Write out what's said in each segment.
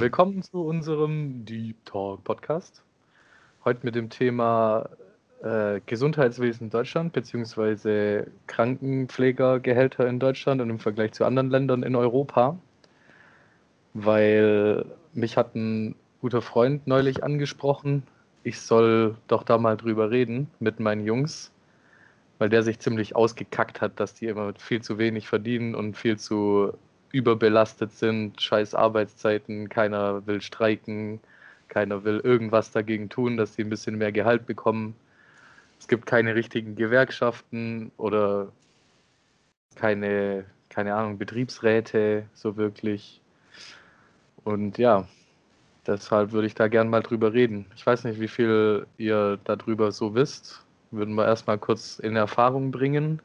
Willkommen zu unserem Deep Talk Podcast. Heute mit dem Thema äh, Gesundheitswesen in Deutschland bzw. Krankenpflegergehälter in Deutschland und im Vergleich zu anderen Ländern in Europa. Weil mich hat ein guter Freund neulich angesprochen, ich soll doch da mal drüber reden mit meinen Jungs, weil der sich ziemlich ausgekackt hat, dass die immer viel zu wenig verdienen und viel zu überbelastet sind, scheiß Arbeitszeiten, keiner will streiken, keiner will irgendwas dagegen tun, dass sie ein bisschen mehr Gehalt bekommen. Es gibt keine richtigen Gewerkschaften oder keine, keine Ahnung, Betriebsräte so wirklich. Und ja, deshalb würde ich da gern mal drüber reden. Ich weiß nicht, wie viel ihr darüber so wisst. Würden wir erstmal kurz in Erfahrung bringen.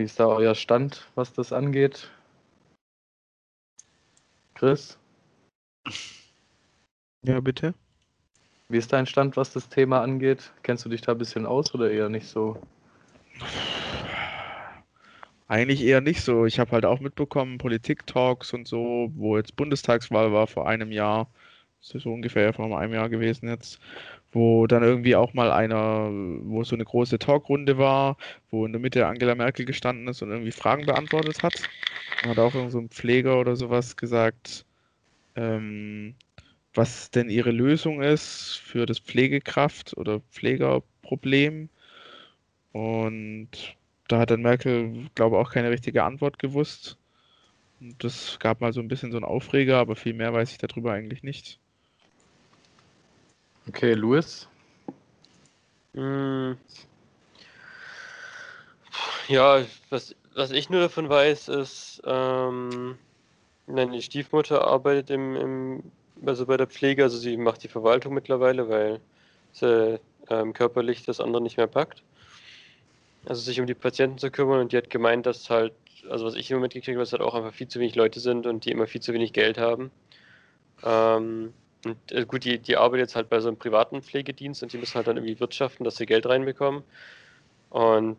Wie ist da euer Stand, was das angeht? Chris? Ja, bitte. Wie ist dein Stand, was das Thema angeht? Kennst du dich da ein bisschen aus oder eher nicht so? Eigentlich eher nicht so. Ich habe halt auch mitbekommen, Politik-Talks und so, wo jetzt Bundestagswahl war vor einem Jahr. Das ist so ungefähr vor einem Jahr gewesen jetzt wo dann irgendwie auch mal einer, wo so eine große Talkrunde war, wo in der Mitte Angela Merkel gestanden ist und irgendwie Fragen beantwortet hat. Da hat auch irgend so ein Pfleger oder sowas gesagt, ähm, was denn ihre Lösung ist für das Pflegekraft- oder Pflegerproblem. Und da hat dann Merkel, glaube ich, auch keine richtige Antwort gewusst. Und das gab mal so ein bisschen so einen Aufreger, aber viel mehr weiß ich darüber eigentlich nicht. Okay, Louis? Mm. Ja, was, was ich nur davon weiß, ist, ähm, meine Stiefmutter arbeitet im, im, also bei der Pflege, also sie macht die Verwaltung mittlerweile, weil sie ähm, körperlich das andere nicht mehr packt. Also sich um die Patienten zu kümmern und die hat gemeint, dass halt, also was ich immer mitgekriegt habe, dass halt auch einfach viel zu wenig Leute sind und die immer viel zu wenig Geld haben. Ähm, und äh, gut, die, die arbeitet jetzt halt bei so einem privaten Pflegedienst und die müssen halt dann irgendwie wirtschaften, dass sie Geld reinbekommen. Und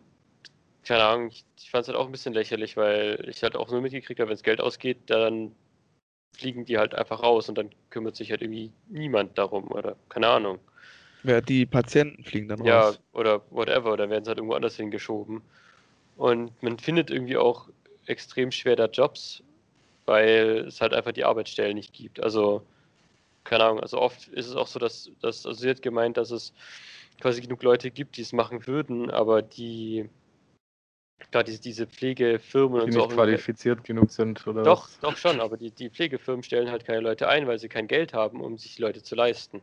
keine Ahnung, ich, ich fand es halt auch ein bisschen lächerlich, weil ich halt auch nur mitgekriegt habe, wenn es Geld ausgeht, dann fliegen die halt einfach raus und dann kümmert sich halt irgendwie niemand darum oder keine Ahnung. Ja, die Patienten fliegen dann raus. Ja, oder whatever, dann werden sie halt irgendwo anders hingeschoben. Und man findet irgendwie auch extrem schwer da Jobs, weil es halt einfach die Arbeitsstellen nicht gibt. Also keine Ahnung, also oft ist es auch so, dass, dass also sie hat gemeint, dass es quasi genug Leute gibt, die es machen würden, aber die klar, diese, diese Pflegefirmen die und so so nicht qualifiziert genug sind, oder? Doch, was? doch schon, aber die, die Pflegefirmen stellen halt keine Leute ein, weil sie kein Geld haben, um sich die Leute zu leisten.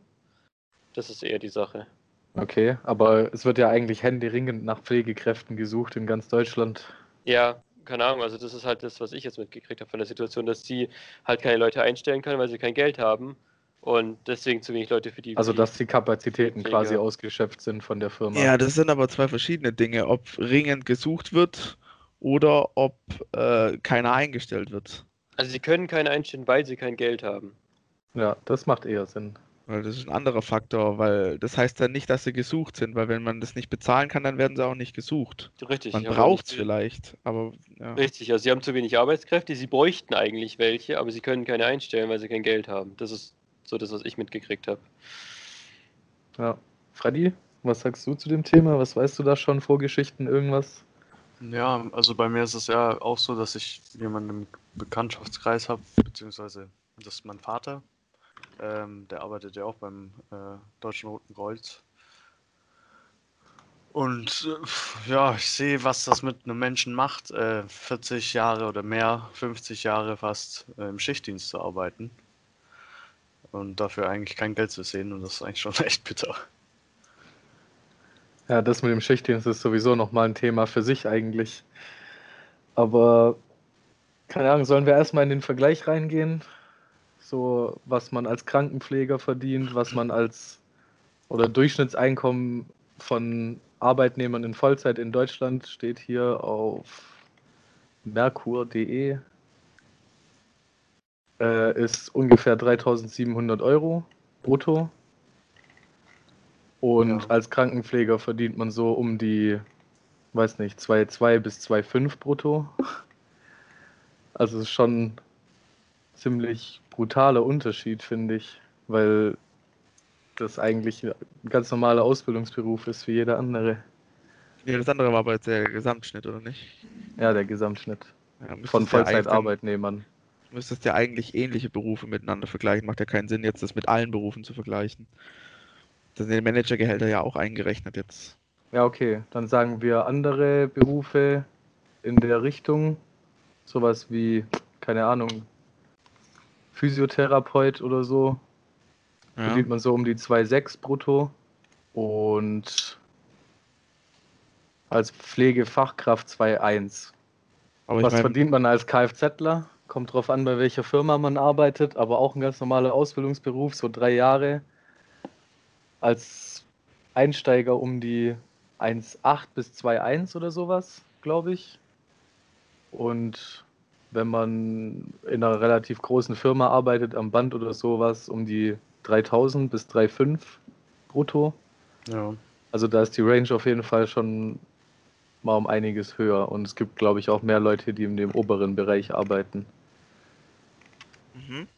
Das ist eher die Sache. Okay, aber es wird ja eigentlich händeringend nach Pflegekräften gesucht in ganz Deutschland. Ja, keine Ahnung, also das ist halt das, was ich jetzt mitgekriegt habe von der Situation, dass sie halt keine Leute einstellen können, weil sie kein Geld haben und deswegen zu wenig Leute für die. Also, dass die Kapazitäten Pflege. quasi ausgeschöpft sind von der Firma. Ja, das sind aber zwei verschiedene Dinge, ob ringend gesucht wird oder ob äh, keiner eingestellt wird. Also sie können keine einstellen, weil sie kein Geld haben. Ja, das macht eher Sinn. Weil das ist ein anderer Faktor, weil das heißt ja nicht, dass sie gesucht sind, weil wenn man das nicht bezahlen kann, dann werden sie auch nicht gesucht. Richtig. Man braucht es vielleicht, aber ja. Richtig, also sie haben zu wenig Arbeitskräfte, sie bräuchten eigentlich welche, aber sie können keine einstellen, weil sie kein Geld haben. Das ist so das, was ich mitgekriegt habe. Ja. Freddy, was sagst du zu dem Thema? Was weißt du da schon? Vorgeschichten, irgendwas? Ja, also bei mir ist es ja auch so, dass ich jemanden im Bekanntschaftskreis habe, beziehungsweise das ist mein Vater. Ähm, der arbeitet ja auch beim äh, Deutschen Roten Kreuz. Und äh, ja, ich sehe, was das mit einem Menschen macht, äh, 40 Jahre oder mehr, 50 Jahre fast äh, im Schichtdienst zu arbeiten. Und dafür eigentlich kein Geld zu sehen. Und das ist eigentlich schon echt bitter. Ja, das mit dem Schichtdienst ist sowieso nochmal ein Thema für sich eigentlich. Aber, keine Ahnung, sollen wir erstmal in den Vergleich reingehen? So, was man als Krankenpfleger verdient, was man als oder Durchschnittseinkommen von Arbeitnehmern in Vollzeit in Deutschland steht hier auf merkur.de. Äh, ist ungefähr 3700 Euro brutto. Und Ja. als Krankenpfleger verdient man so um die, weiß nicht, 2,2 bis 2,5 brutto. Also es ist schon ziemlich brutaler Unterschied, finde ich, weil das eigentlich ein ganz normaler Ausbildungsberuf ist wie jeder andere. Ja, das andere war aber jetzt der Gesamtschnitt, oder nicht? Ja, der Gesamtschnitt Ja, von Vollzeitarbeitnehmern. Müsstest ja eigentlich ähnliche Berufe miteinander vergleichen. Macht ja keinen Sinn, jetzt das mit allen Berufen zu vergleichen. Da sind die Managergehälter ja auch eingerechnet jetzt. Ja, okay, dann sagen wir andere Berufe in der Richtung, sowas wie, keine Ahnung, Physiotherapeut oder so, Ja. verdient man so um die 2,6 brutto und als Pflegefachkraft 2,1. Aber ich Was meine, verdient man als Kfzler? Kommt drauf an, bei welcher Firma man arbeitet, aber auch ein ganz normaler Ausbildungsberuf, so drei Jahre. Als Einsteiger um die 1,8 bis 2,1 oder sowas, glaube ich. Und wenn man in einer relativ großen Firma arbeitet, am Band oder sowas, um die 3000 bis 3,5 brutto. Ja. Also da ist die Range auf jeden Fall schon mal um einiges höher. Und es gibt, glaube ich, auch mehr Leute, die in dem oberen Bereich arbeiten. Mhm.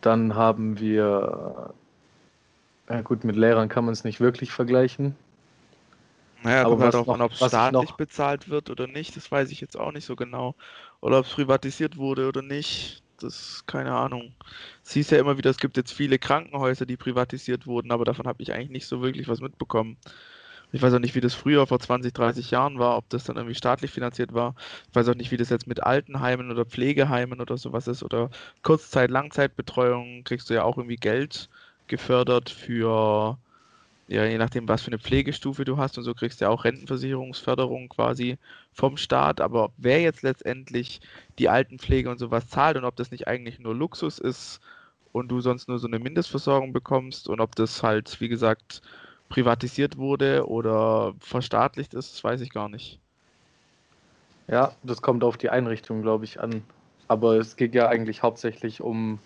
Dann haben wir, ja gut, mit Lehrern kann man es nicht wirklich vergleichen. Naja, Aber kommt halt an, ob es staatlich noch- bezahlt wird oder nicht. Das weiß ich jetzt auch nicht so genau. Oder ob es privatisiert wurde oder nicht. Das keine Ahnung. Es hieß ja immer wieder, es gibt jetzt viele Krankenhäuser, die privatisiert wurden, aber davon habe ich eigentlich nicht so wirklich was mitbekommen. Ich weiß auch nicht, wie das früher vor 20, 30 Jahren war, ob das dann irgendwie staatlich finanziert war. Ich weiß auch nicht, wie das jetzt mit Altenheimen oder Pflegeheimen oder sowas ist. Oder Kurzzeit-, Langzeitbetreuung kriegst du ja auch irgendwie Geld gefördert für, ja, je nachdem, was für eine Pflegestufe du hast und so kriegst du ja auch Rentenversicherungsförderung quasi vom Staat. Aber wer jetzt letztendlich die Altenpflege und sowas zahlt und ob das nicht eigentlich nur Luxus ist und du sonst nur so eine Mindestversorgung bekommst und ob das halt, wie gesagt, privatisiert wurde oder verstaatlicht ist, das weiß ich gar nicht. Ja, das kommt auf die Einrichtung, glaube ich, an. Aber es geht ja eigentlich hauptsächlich um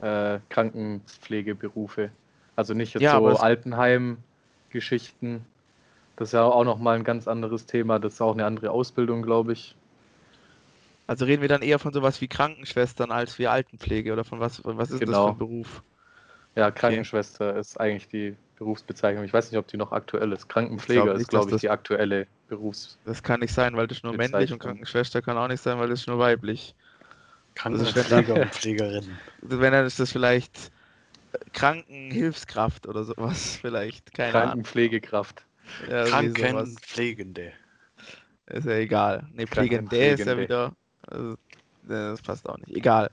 äh, Krankenpflegeberufe. Also nicht jetzt Ja, so es- Altenheim-Geschichten. Das ist ja auch nochmal ein ganz anderes Thema. Das ist auch eine andere Ausbildung, glaube ich. Also reden wir dann eher von sowas wie Krankenschwestern als wie Altenpflege oder von was, was ist das Genau. für ein Beruf? Ja, Krankenschwester ist eigentlich die Berufsbezeichnung. Ich weiß nicht, ob die noch aktuell ist. Krankenpfleger glaub ist, nicht, glaube dass ich, die aktuelle Berufs. Das kann nicht sein, weil das nur männlich und. Krankenschwester kann auch nicht sein, weil das ist nur weiblich. Krankenpfleger und Pflegerinnen. Also wenn dann ist das vielleicht äh, Krankenhilfskraft oder sowas, vielleicht. Keine Ahnung. Krankenpflegekraft. Ja. Krankenpflegende. Ist ja egal. Ne, Pflegende ist ja wieder. Also, das passt auch nicht. Egal.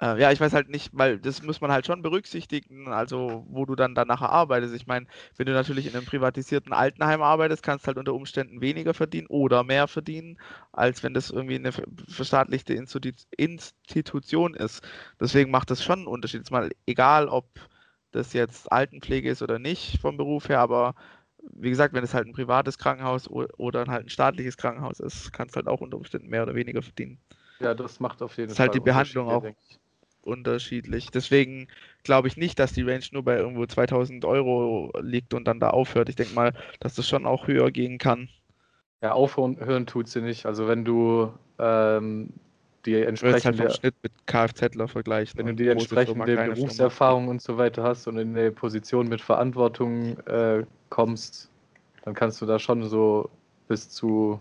Äh, ja, ich weiß halt nicht, weil das muss man halt schon berücksichtigen, also wo du dann, nachher arbeitest. Ich meine, wenn du natürlich in einem privatisierten Altenheim arbeitest, kannst du halt unter Umständen weniger verdienen oder mehr verdienen, als wenn das irgendwie eine ver- verstaatlichte Institu- Institution ist. Deswegen macht das schon einen Unterschied. Jetzt mal egal, ob das jetzt Altenpflege ist oder nicht vom Beruf her, aber wie gesagt, wenn es halt ein privates Krankenhaus oder halt ein staatliches Krankenhaus ist, kannst du halt auch unter Umständen mehr oder weniger verdienen. Ja, das macht auf jeden Ist Fall halt die Behandlung auch. Unterschiedlich. Deswegen glaube ich nicht, dass die Range nur bei irgendwo 2000 Euro liegt und dann da aufhört. Ich denke mal, dass das schon auch höher gehen kann. Ja, aufhören hören tut sie nicht. Also wenn du ähm, die halt entsprechende, vom Schnitt mit Kfzler vergleichen. wenn du und die Firma, entsprechende Firma. Berufserfahrung und so weiter hast und in eine Position mit Verantwortung äh, kommst, dann kannst du da schon so bis zu,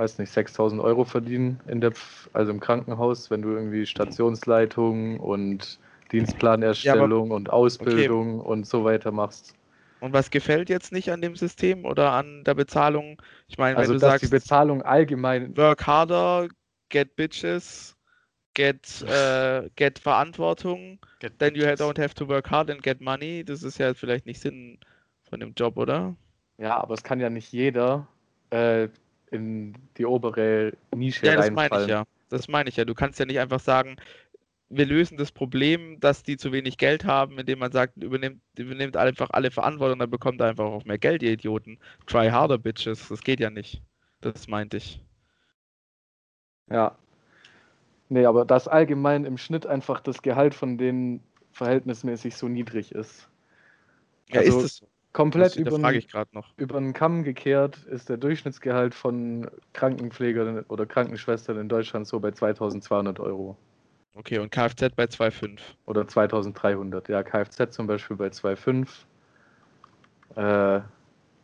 weiß nicht, 6000 Euro verdienen in der, Pf- also im Krankenhaus, wenn du irgendwie Stationsleitung und Dienstplanerstellung und Ausbildung und so weiter machst. Und was gefällt jetzt nicht an dem System oder an der Bezahlung? Ich meine, Also wenn du dass die sagst, Bezahlung allgemein work harder, get bitches, get, äh, get Verantwortung, Get then you don't have to work hard and get money. Das ist ja vielleicht nicht Sinn von dem Job, oder? Ja, aber es kann ja nicht jeder äh, in die obere Nische Ja, das meine ich ja. Das meine ich ja. Du kannst ja nicht einfach sagen, wir lösen das Problem, dass die zu wenig Geld haben, indem man sagt, übernimmt, übernimmt einfach alle Verantwortung, dann bekommt er einfach auch mehr Geld, ihr Idioten. Try harder, bitches. Das geht ja nicht. Das meinte ich. Ja. Nee, aber dass allgemein im Schnitt einfach das Gehalt von denen verhältnismäßig so niedrig ist. Ja, Also- ist es so. Komplett über, über den Kamm gekehrt ist der Durchschnittsgehalt von Krankenpflegern oder Krankenschwestern in Deutschland so bei 2200 Euro. Okay, und Kfz bei 2,5. Oder 2300. Ja, Kfz zum Beispiel bei 2,5. Äh,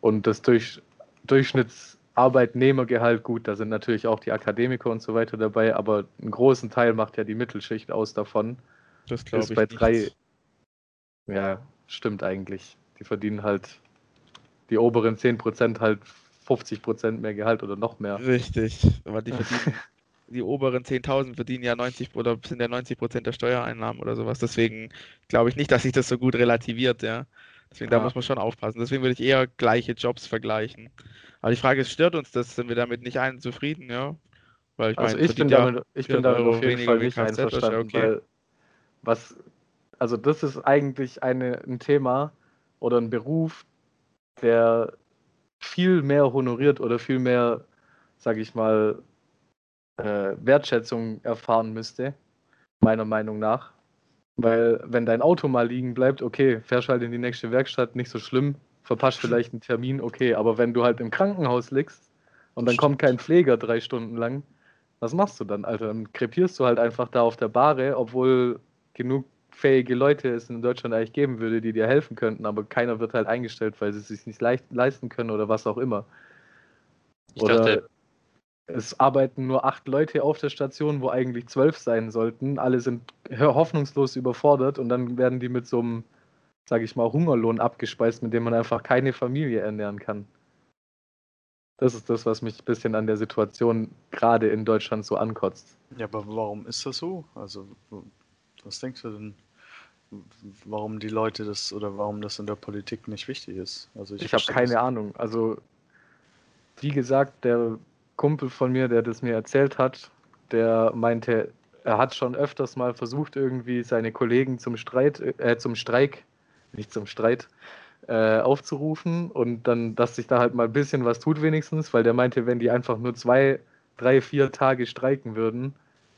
und das Durch Durchschnittsarbeitnehmergehalt, gut, da sind natürlich auch die Akademiker und so weiter dabei, aber einen großen Teil macht ja die Mittelschicht aus davon. Das glaube ich bei drei. Ja, stimmt eigentlich. Die verdienen halt die oberen 10% halt 50% mehr Gehalt oder noch mehr. Richtig, aber die verdienen, die oberen 10.000 verdienen ja 90 oder sind ja 90 Prozent der Steuereinnahmen oder sowas. Deswegen glaube ich nicht, dass sich das so gut relativiert, ja. Deswegen, da Ja. muss man schon aufpassen. Deswegen würde ich eher gleiche Jobs vergleichen. Aber die Frage ist, stört uns das? Sind wir damit nicht allen zufrieden, ja? Weil ich Also meine, ich bin ja- damit, ich bin 400 damit auf jeden Fall nicht einverstanden, okay. weil was, also das ist eigentlich eine, ein Thema oder ein Beruf, der viel mehr honoriert oder viel mehr, sage ich mal, äh, Wertschätzung erfahren müsste, meiner Meinung nach. Weil wenn dein Auto mal liegen bleibt, okay, fährst halt in die nächste Werkstatt, nicht so schlimm, verpasst vielleicht einen Termin, okay, aber wenn du halt im Krankenhaus liegst und dann kommt kein Pfleger drei Stunden lang, was machst du dann, Alter? Dann krepierst du halt einfach da auf der Bahre, obwohl genug fähige Leute es in Deutschland eigentlich geben würde, die dir helfen könnten, aber keiner wird halt eingestellt, weil sie es sich nicht leicht, leisten können oder was auch immer. Ich Oder dachte, es arbeiten nur acht Leute auf der Station, wo eigentlich zwölf sein sollten. Alle sind ho- hoffnungslos überfordert und dann werden die mit so einem, sage ich mal, Hungerlohn abgespeist, mit dem man einfach keine Familie ernähren kann. Das ist das, was mich ein bisschen an der Situation gerade in Deutschland so ankotzt. Ja, aber warum ist das so? Also, was denkst du denn, warum die Leute das oder warum das in der Politik nicht wichtig ist? Also Ich, habe verstehe keine das. Ahnung. Also, wie gesagt, der Kumpel von mir, der das mir erzählt hat, der meinte, er hat schon öfters mal versucht, irgendwie seine Kollegen zum Streit, äh, zum Streik, nicht zum Streit, äh, aufzurufen und dann, dass sich da halt mal ein bisschen was tut wenigstens, weil der meinte, wenn die einfach nur zwei, drei, vier Tage streiken würden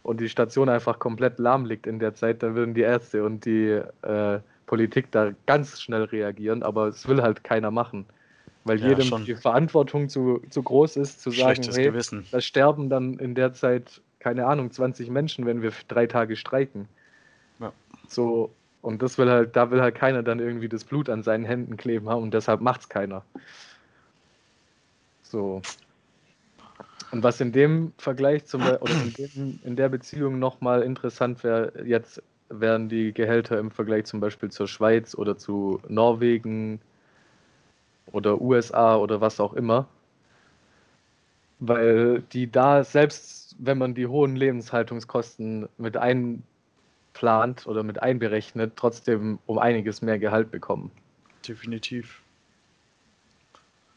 und die Station einfach komplett lahm liegt in der Zeit, dann würden die Ärzte und die äh, Politik da ganz schnell reagieren, aber es will halt keiner machen. Weil Ja, jedem schon. die Verantwortung zu, zu groß ist, zu sagen, Schlechtes hey, Gewissen. da sterben dann in der Zeit, keine Ahnung, 20 Menschen, wenn wir drei Tage streiken. Ja. So, und das will halt, da will halt keiner dann irgendwie das Blut an seinen Händen kleben haben und deshalb macht's keiner. So. Und was in dem Vergleich zum oder in, dem, in der Beziehung nochmal interessant wäre, jetzt wären die Gehälter im Vergleich zum Beispiel zur Schweiz oder zu Norwegen oder USA oder was auch immer. Weil die da, selbst wenn man die hohen Lebenshaltungskosten mit einplant oder mit einberechnet, trotzdem um einiges mehr Gehalt bekommen. Definitiv.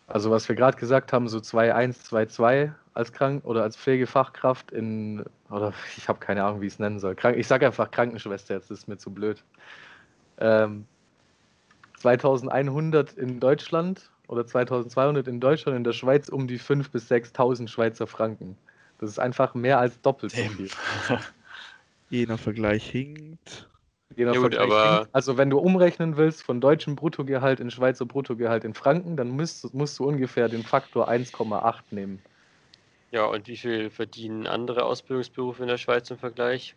Also was wir gerade gesagt haben, so 2-1, 2-2 als Krank oder als Pflegefachkraft in, oder ich habe keine Ahnung, wie ich es nennen soll. Krank, ich sage einfach Krankenschwester, jetzt ist mir zu blöd. Ähm, 2100 in Deutschland oder 2200 in Deutschland, in der Schweiz um die 5.000 bis 6.000 Schweizer Franken. Das ist einfach mehr als doppelt so viel. Jener Vergleich hinkt. Jeder Ja gut, Vergleich aber- hinkt. Also wenn du umrechnen willst von deutschem Bruttogehalt in Schweizer Bruttogehalt in Franken, dann musst, musst du ungefähr den Faktor 1,8 nehmen. Ja, und wie viel verdienen andere Ausbildungsberufe in der Schweiz im Vergleich?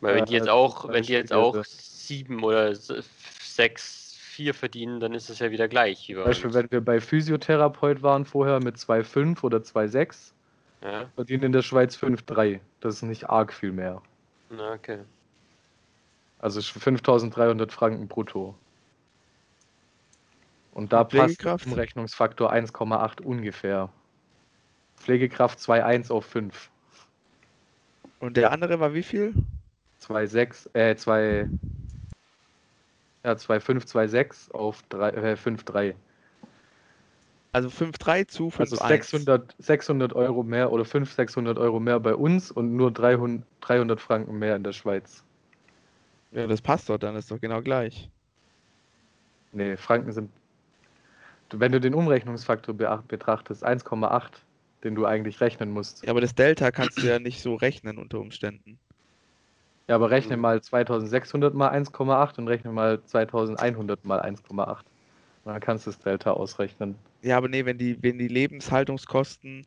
Weil wenn die jetzt auch, wenn die jetzt auch sieben oder sechs, vier verdienen, dann ist es ja wieder gleich. Zum Beispiel, wenn wir bei Physiotherapeut waren vorher mit 2,5 oder 2,6, Ja, verdienen in der Schweiz 5,3. Das ist nicht arg viel mehr. na okay. Also 5.300 Franken brutto. Und da passt der Pflegekraft? Umrechnungsfaktor 1,8 ungefähr. Pflegekraft 2,1 auf 5. Und der andere war wie viel? 2,6, äh, 2, ja, 2,5, 2,6 auf 3, äh, 5,3. Also 5,3 zu 5,1. Also 600, 600 Euro mehr oder 500, 600 Euro mehr bei uns und nur 300, 300 Franken mehr in der Schweiz. Ja, das passt doch, dann ist doch genau gleich. Nee, Franken sind. Wenn du den Umrechnungsfaktor betrachtest, 1,8, den du eigentlich rechnen musst. Ja, aber das Delta kannst du ja nicht so rechnen unter Umständen. Ja, aber rechne mal 2600 mal 1,8 und rechne mal 2100 mal 1,8. Dann kannst du das Delta ausrechnen. Ja, aber nee, wenn die, wenn die Lebenshaltungskosten.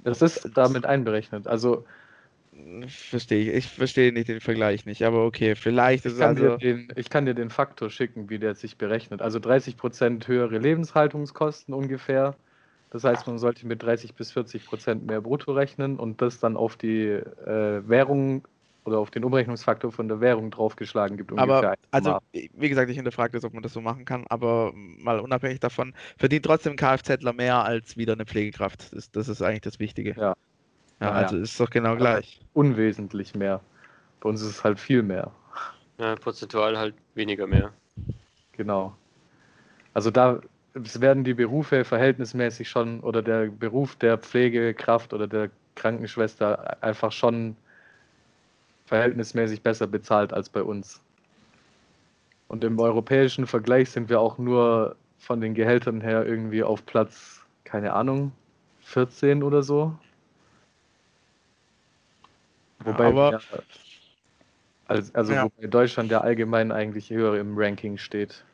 Das ist damit einberechnet. Also Verstehe ich. Ich verstehe nicht den Vergleich nicht, aber okay, vielleicht ist ich es kann, also. dir den, ich kann dir den Faktor schicken, wie der sich berechnet. Also 30% höhere Lebenshaltungskosten ungefähr. Das heißt, man sollte mit 30 bis 40% mehr brutto rechnen und das dann auf die äh, Währung oder auf den Umrechnungsfaktor von der Währung draufgeschlagen gibt. Aber, also, wie gesagt, ich hinterfrage das, ob man das so machen kann, aber mal unabhängig davon, verdient trotzdem ein Kfzler mehr als wieder eine Pflegekraft. Das, das ist eigentlich das Wichtige. Ja. Ja, Ja, also ist doch genau Aber gleich. unwesentlich mehr. Bei uns ist es halt viel mehr. Ja, prozentual halt weniger mehr. Genau. Also da es werden die Berufe verhältnismäßig schon oder der Beruf der Pflegekraft oder der Krankenschwester einfach schon verhältnismäßig besser bezahlt als bei uns. Und im europäischen Vergleich sind wir auch nur von den Gehältern her irgendwie auf Platz, keine Ahnung, 14 oder so. Wobei aber- wir, also, also Ja. wobei Deutschland ja allgemein eigentlich höher im Ranking steht.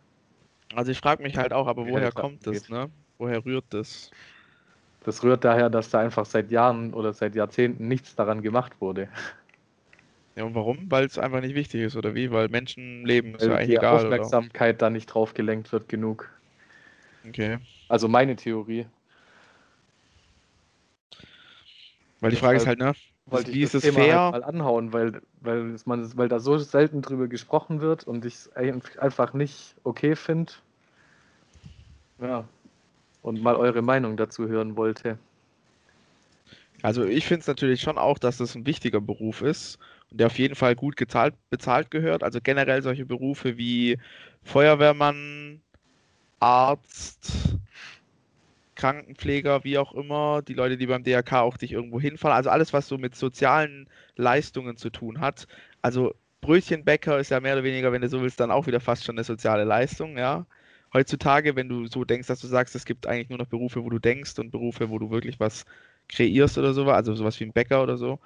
Also ich frage mich halt auch, aber woher kommt das, ne? Woher rührt das? Das rührt daher, dass da einfach seit Jahren oder seit Jahrzehnten nichts daran gemacht wurde. Ja, und warum? Weil es einfach nicht wichtig ist, oder wie? Weil Menschenleben ist ja Weil eigentlich die egal, oder? Aufmerksamkeit da nicht drauf gelenkt wird genug. Okay. Also meine Theorie. Weil die Frage ist halt, Deshalb ne? Wollte wie ich ist das es Thema fair? halt mal anhauen, weil, weil, es man, weil da so selten drüber gesprochen wird und ich es einfach nicht okay finde. Ja. Und mal eure Meinung dazu hören wollte. Also ich finde es natürlich schon auch, dass das ein wichtiger Beruf ist und der auf jeden Fall gut gezahlt, bezahlt gehört. Also generell solche Berufe wie Feuerwehrmann, Arzt, Krankenpfleger, wie auch immer, die Leute, die beim DRK auch dich irgendwo hinfahren. Also alles, was so mit sozialen Leistungen zu tun hat. Also Brötchenbäcker ist ja mehr oder weniger, wenn du so willst, dann auch wieder fast schon eine soziale Leistung, ja. Heutzutage, wenn du so denkst, dass du sagst, es gibt eigentlich nur noch Berufe, wo du denkst und Berufe, wo du wirklich was kreierst oder sowas, also sowas wie ein Bäcker oder so,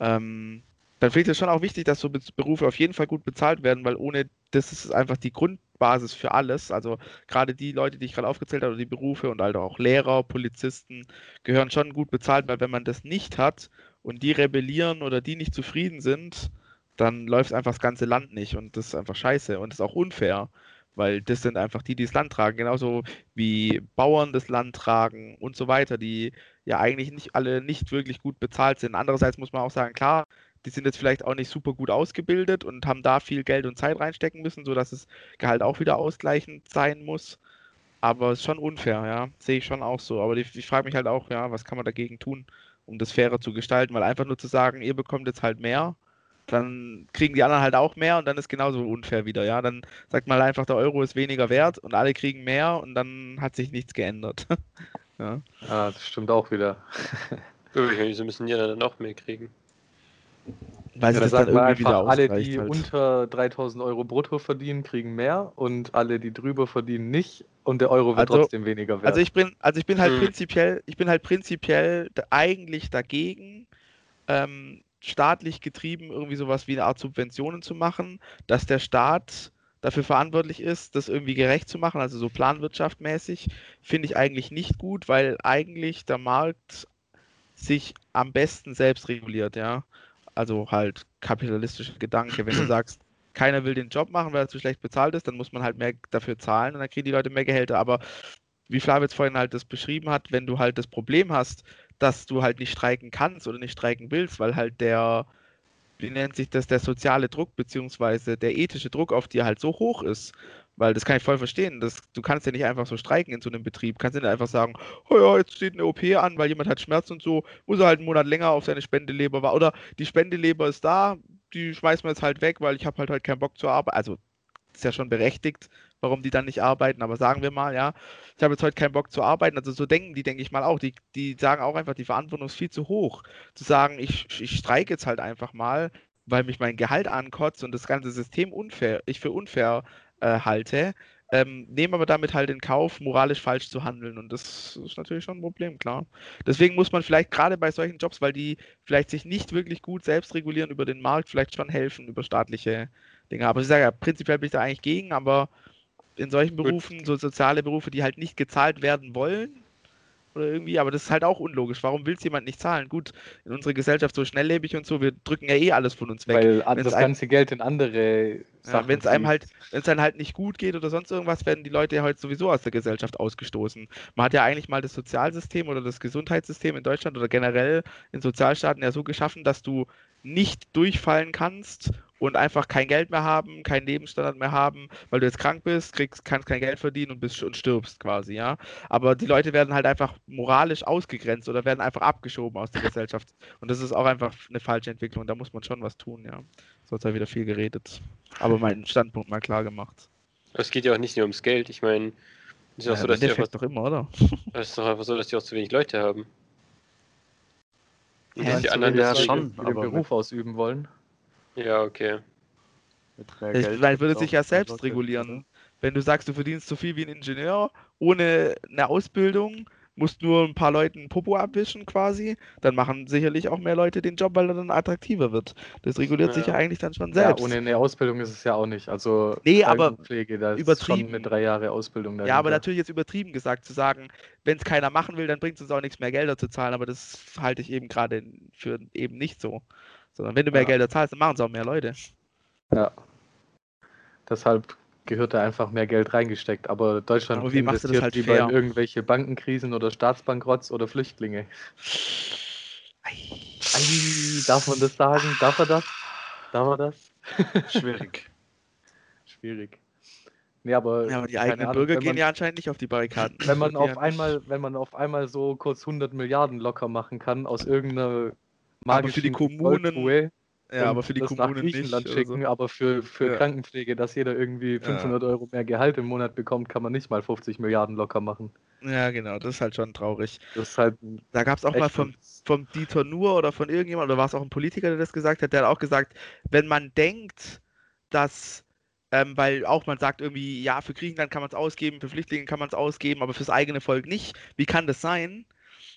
ähm, dann finde ich es schon auch wichtig, dass so Be- Berufe auf jeden Fall gut bezahlt werden, weil ohne das ist einfach die Grundbasis für alles. Also gerade die Leute, die ich gerade aufgezählt habe, die Berufe und halt auch Lehrer, Polizisten gehören schon gut bezahlt, weil wenn man das nicht hat und die rebellieren oder die nicht zufrieden sind, dann läuft einfach das ganze Land nicht und das ist einfach scheiße und ist auch unfair. Weil das sind einfach die, die das Land tragen, genauso wie Bauern das Land tragen und so weiter, die ja eigentlich nicht alle nicht wirklich gut bezahlt sind. Andererseits muss man auch sagen, klar, die sind jetzt vielleicht auch nicht super gut ausgebildet und haben da viel Geld und Zeit reinstecken müssen, sodass das Gehalt auch wieder ausgleichend sein muss. Aber es ist schon unfair, ja. Sehe ich schon auch so. Aber die, ich frage mich halt auch, ja, was kann man dagegen tun, um das fairer zu gestalten? Weil einfach nur zu sagen, ihr bekommt jetzt halt mehr, dann kriegen die anderen halt auch mehr und dann ist genauso unfair wieder, ja. Dann sagt man halt einfach, der Euro ist weniger wert und alle kriegen mehr und dann hat sich nichts geändert. ja. Ja, das stimmt auch wieder. Wieso müssen die dann auch mehr kriegen? Weil sie Ja, das da dann irgendwie wieder einfach, alle, die halt. unter 3000 Euro brutto verdienen, kriegen mehr und alle, die drüber verdienen, nicht. Und der Euro wird Also- trotzdem weniger wert. Also ich bin, also ich bin halt Hm. prinzipiell, ich bin halt prinzipiell eigentlich dagegen, ähm, staatlich getrieben irgendwie sowas wie eine Art Subventionen zu machen, dass der Staat dafür verantwortlich ist, das irgendwie gerecht zu machen, also so planwirtschaftmäßig, finde ich eigentlich nicht gut, weil eigentlich der Markt sich am besten selbst reguliert, ja. Also halt kapitalistischer Gedanke, wenn du sagst, keiner will den Job machen, weil er zu schlecht bezahlt ist, dann muss man halt mehr dafür zahlen und dann kriegen die Leute mehr Gehälter. Aber wie Flav jetzt vorhin halt das beschrieben hat, wenn du halt das Problem hast, dass du halt nicht streiken kannst oder nicht streiken willst, weil halt der, wie nennt sich das, der soziale Druck beziehungsweise der ethische Druck auf dir halt so hoch ist, weil das kann ich voll verstehen. Das, du kannst ja nicht einfach so streiken in so einem Betrieb. Kannst ja nicht einfach sagen, oh ja, jetzt steht eine OP an, weil jemand hat Schmerz und so, muss er halt einen Monat länger auf seine Spendeleber warten. Oder die Spendeleber ist da, die schmeißen wir jetzt halt weg, weil ich habe halt heute keinen Bock zu arbeiten. Also ist ja schon berechtigt, warum die dann nicht arbeiten, aber sagen wir mal, ja, ich habe jetzt heute keinen Bock zu arbeiten. Also so denken die, denke ich mal auch. Die, die sagen auch einfach, die Verantwortung ist viel zu hoch. Zu sagen, ich, ich streike jetzt halt einfach mal, weil mich mein Gehalt ankotzt und das ganze System unfair, ich für unfair äh, halte, ähm, nehmen aber damit halt in Kauf, moralisch falsch zu handeln. Und das ist natürlich schon ein Problem, klar. Deswegen muss man vielleicht gerade bei solchen Jobs, weil die vielleicht sich nicht wirklich gut selbst regulieren über den Markt, vielleicht schon helfen über staatliche Dinge. Aber ich sage ja, prinzipiell bin ich da eigentlich gegen, aber in solchen. Berufen, so soziale Berufe, die halt nicht gezahlt werden wollen. Oder irgendwie, aber das ist halt auch unlogisch. Warum will es jemand nicht zahlen? Gut, in unserer Gesellschaft so schnelllebig und so, wir drücken ja eh alles von uns weg. Weil Wenn's das einem- ganze Geld in andere Ja, Sachen wenn es einem halt, wenn es dann halt nicht gut geht oder sonst irgendwas, werden die Leute ja heute sowieso aus der Gesellschaft ausgestoßen. Man hat ja eigentlich mal das Sozialsystem oder das Gesundheitssystem in Deutschland oder generell in Sozialstaaten ja so geschaffen, dass du nicht durchfallen kannst und einfach kein Geld mehr haben, keinen Lebensstandard mehr haben, weil du jetzt krank bist, kriegst, kannst kein Geld verdienen und bist und stirbst quasi, ja. Aber die Leute werden halt einfach moralisch ausgegrenzt oder werden einfach abgeschoben aus der Gesellschaft. Und das ist auch einfach eine falsche Entwicklung. Da muss man schon was tun, ja. So hat wieder viel geredet. Aber meinen Standpunkt mal klar gemacht. Aber es geht ja auch nicht nur ums Geld. Ich meine, es ist ja auch so, dass die einfach, doch immer, oder? es ist doch einfach so, dass die auch zu wenig Leute haben. Und Ja, die anderen ja schon. die den aber Beruf ausüben wollen. Ja, okay. Mit mehr Ich Geld würde sich ja selbst regulieren. Wenn du sagst, du verdienst so viel wie ein Ingenieur ohne eine Ausbildung, musst nur ein paar Leuten Popo abwischen quasi, dann machen sicherlich auch mehr Leute den Job, weil er dann attraktiver wird. Das reguliert sich ja Ja. eigentlich dann schon Ja, selbst. ohne eine Ausbildung ist es ja auch nicht. Also Nee, aber Krankenpflege, da ist übertrieben. schon eine drei Jahre Ausbildung Ja, aber dahinter. natürlich jetzt übertrieben gesagt zu sagen, wenn es keiner machen will, dann bringt es uns auch nichts mehr Gelder zu zahlen, aber das halte ich eben gerade für eben nicht so. Sondern wenn du mehr Ja. Gelder zahlst, dann machen es auch mehr Leute. Ja. Deshalb gehört da einfach mehr Geld reingesteckt. Aber Deutschland Aber wie machst du das investiert halt lieber fair? in irgendwelche Bankenkrisen oder Staatsbankrotts oder Flüchtlinge. Ei. Ei, darf man das sagen? Darf er das? Darf er das? Schwierig. Schwierig. Nee, aber, Ja, aber die eigenen Ahnung, Bürger wenn gehen man, ja anscheinend nicht auf die Barrikaden. wenn man auf einmal, wenn man auf einmal so kurz 100 Milliarden locker machen kann aus irgendeiner Aber für die Kommunen Goldruhe Ja, aber für die Kommunen nicht. Griechenland oder schicken, so. aber für, für Ja. Krankenpflege, dass jeder irgendwie Ja. 500 Euro mehr Gehalt im Monat bekommt, kann man nicht mal 50 Milliarden locker machen. Ja, genau, das ist halt schon traurig. Das ist halt Da gab es auch mal vom, vom Dieter Nuhr oder von irgendjemand, oder war es auch ein Politiker, der das gesagt hat, der hat auch gesagt, wenn man denkt, dass, ähm, weil auch man sagt irgendwie, ja, für Griechenland kann man es ausgeben, für Flüchtlinge kann man es ausgeben, aber fürs eigene Volk nicht, wie kann das sein?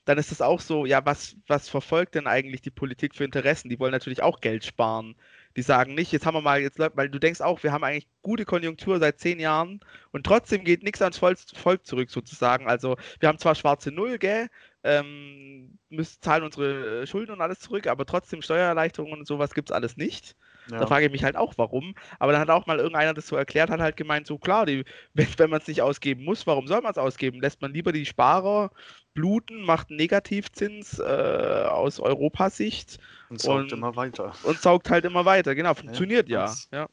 Dann ist es auch so, ja, was, was verfolgt denn eigentlich die Politik für Interessen? Die wollen natürlich auch Geld sparen. Die sagen nicht, jetzt haben wir mal, jetzt, läuft- weil du denkst auch, wir haben eigentlich gute Konjunktur seit zehn Jahren und trotzdem geht nichts ans Volk, Volk zurück sozusagen. Also wir haben zwar schwarze Null, gell, ähm, müssen zahlen unsere äh, Schulden und alles zurück, aber trotzdem Steuererleichterungen und sowas gibt es alles nicht. Da Ja. frage ich mich halt auch, warum. Aber dann hat auch mal irgendeiner das so erklärt, hat halt gemeint, so klar, die, wenn, wenn man es nicht ausgeben muss, warum soll man es ausgeben? Lässt man lieber die Sparer bluten, macht einen Negativzins äh, aus Europasicht Und saugt und- immer weiter. und saugt halt immer weiter. Genau, funktioniert ja. ganz- ja.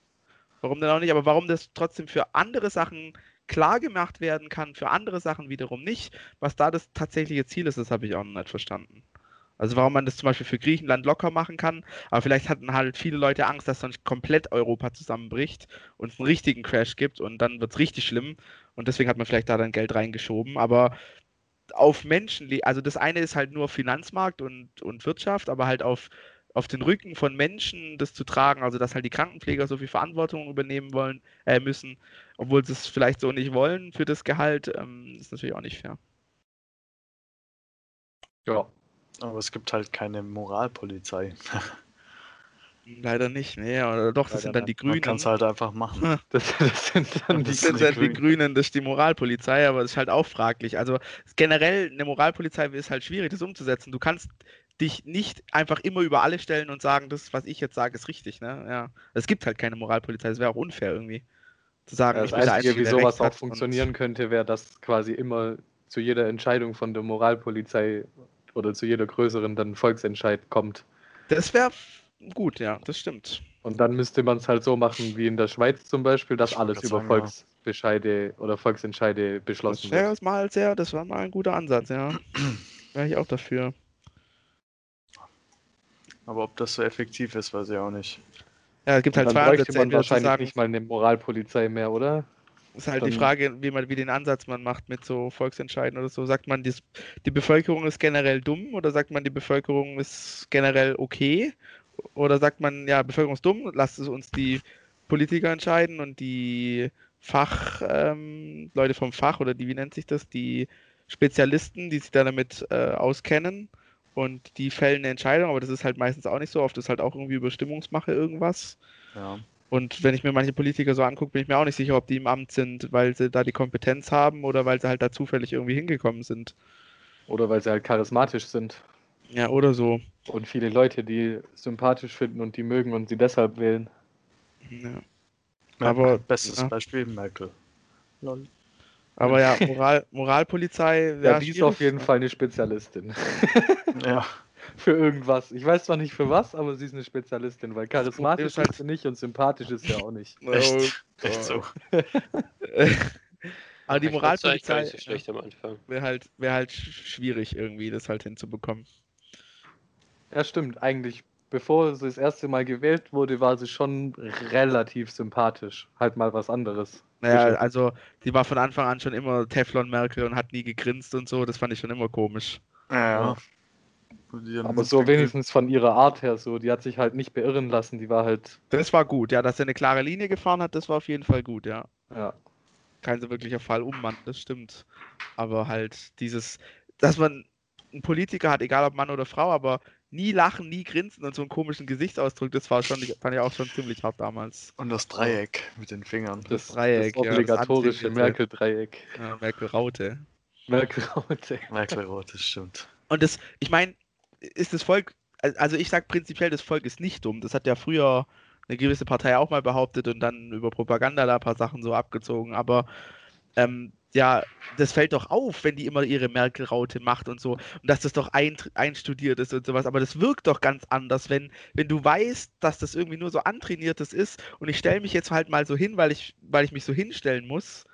Warum denn auch nicht? Aber warum das trotzdem für andere Sachen klar gemacht werden kann, für andere Sachen wiederum nicht, was da das tatsächliche Ziel ist, das habe ich auch noch nicht verstanden. Also warum man das zum Beispiel für Griechenland locker machen kann, aber vielleicht hatten halt viele Leute Angst, dass dann komplett Europa zusammenbricht und es einen richtigen Crash gibt und dann wird es richtig schlimm und deswegen hat man vielleicht da dann Geld reingeschoben, aber auf Menschen, also das eine ist halt nur Finanzmarkt und, und Wirtschaft, aber halt auf, auf den Rücken von Menschen das zu tragen, also dass halt die Krankenpfleger so viel Verantwortung übernehmen wollen, äh, müssen, obwohl sie es vielleicht so nicht wollen für das Gehalt, ähm, ist natürlich auch nicht fair. Ja. Aber es gibt halt keine Moralpolizei. Leider nicht, nee, oder doch, das Leider sind dann die Man Grünen. kann es halt einfach machen. Das, das sind dann die Das Das sind die halt die Grünen. Grünen, das ist die Moralpolizei, aber das ist halt auch fraglich. Also generell eine Moralpolizei ist halt schwierig, das umzusetzen. Du kannst dich nicht einfach immer über alle stellen und sagen, das, was ich jetzt sage, ist richtig. Ne? Ja. Es gibt halt keine Moralpolizei, das wäre auch unfair irgendwie. Zu sagen, Das ich bin der Einzige, Einzige, wie der sowas auch funktionieren könnte, wäre, dass quasi immer zu jeder Entscheidung von der Moralpolizei oder zu jeder größeren dann Volksentscheid kommt. Das wäre gut, ja, das stimmt. Und dann müsste man es halt so machen wie in der Schweiz zum Beispiel, dass alles über sagen, ja. Volksbescheide oder Volksentscheide Das beschlossen wäre wird. mal sehr, das war mal ein guter Ansatz, ja. Wäre ich auch dafür. Aber ob das so effektiv ist, weiß ich auch nicht. Ja, es gibt halt zwei Ansätze. man wahrscheinlich sagen, nicht mal eine Moralpolizei mehr, oder? ist halt die dann- Frage, wie man, wie den Ansatz man macht mit so Volksentscheiden oder so. Sagt man, dies, die Bevölkerung ist generell dumm oder sagt man, die Bevölkerung ist generell okay? Oder sagt man, ja, Bevölkerung ist dumm, lasst es uns die Politiker entscheiden und die Fach, ähm, vom Fach oder die, wie nennt sich das, die Spezialisten, die sich da damit äh, auskennen und die fällen eine Entscheidung, aber das ist halt meistens auch nicht so, oft ist halt auch irgendwie über Stimmungsmache irgendwas. Ja. Und wenn ich mir manche Politiker so angucke, bin ich mir auch nicht sicher, ob die im Amt sind, weil sie da die Kompetenz haben oder weil sie halt da zufällig irgendwie hingekommen sind. Oder weil sie halt charismatisch sind. Ja, oder so. Und viele Leute, die sympathisch finden und die mögen und sie deshalb wählen. Ja. Aber bestes ja. Beispiel Merkel. Lol. Aber ja, Moral, Moralpolizei Ja, wäre die ist auf jeden Fall eine Spezialistin. Ja. für irgendwas. Ich weiß zwar nicht für was, aber sie ist eine Spezialistin, weil charismatisch ist halt- ist sie nicht und sympathisch ist sie auch nicht. Echt, echt so. Aber die Moralpolizei so schlecht am Anfang. wäre halt, wär halt sch- schwierig irgendwie, das halt hinzubekommen. Ja, stimmt. Eigentlich, bevor sie das erste Mal gewählt wurde, war sie schon relativ sympathisch. Halt mal was anderes. Naja, also die war von Anfang an schon immer Teflon Merkel und hat nie gegrinst und so, das fand ich schon immer komisch. Ja. Haben Aber so wenigstens von ihrer Art her so. Die hat sich halt nicht beirren lassen. Die war halt, Das war gut, ja, dass er eine klare Linie gefahren hat, das war auf jeden Fall gut, ja. ja. Kein so wirklicher Fall um Mann, das stimmt. Aber halt dieses, dass man einen Politiker hat, egal ob Mann oder Frau, aber nie lachen, nie grinsen und so einen komischen Gesichtsausdruck, das war schon, fand ich auch schon ziemlich hart damals. Und das Dreieck mit den Fingern. Das, Dreieck, das ja, das obligatorische antrainierte. Merkel-Dreieck. Ja, Merkel Raute. Merkel-Raute. Merkel-Rot, das stimmt. Und das, ich meine, ist das Volk, al- also ich sag prinzipiell, das Volk ist nicht dumm. Das hat ja früher eine gewisse Partei auch mal behauptet und dann über Propaganda da ein paar Sachen so abgezogen. Aber ähm, ja, das fällt doch auf, wenn die immer ihre Merkel-Raute macht und so. Und dass das doch ein, einstudiert ist und sowas. Aber das wirkt doch ganz anders, wenn, wenn du weißt, dass das irgendwie nur so antrainiertes ist und ich stelle mich jetzt halt mal so hin, weil ich, weil ich mich so hinstellen muss.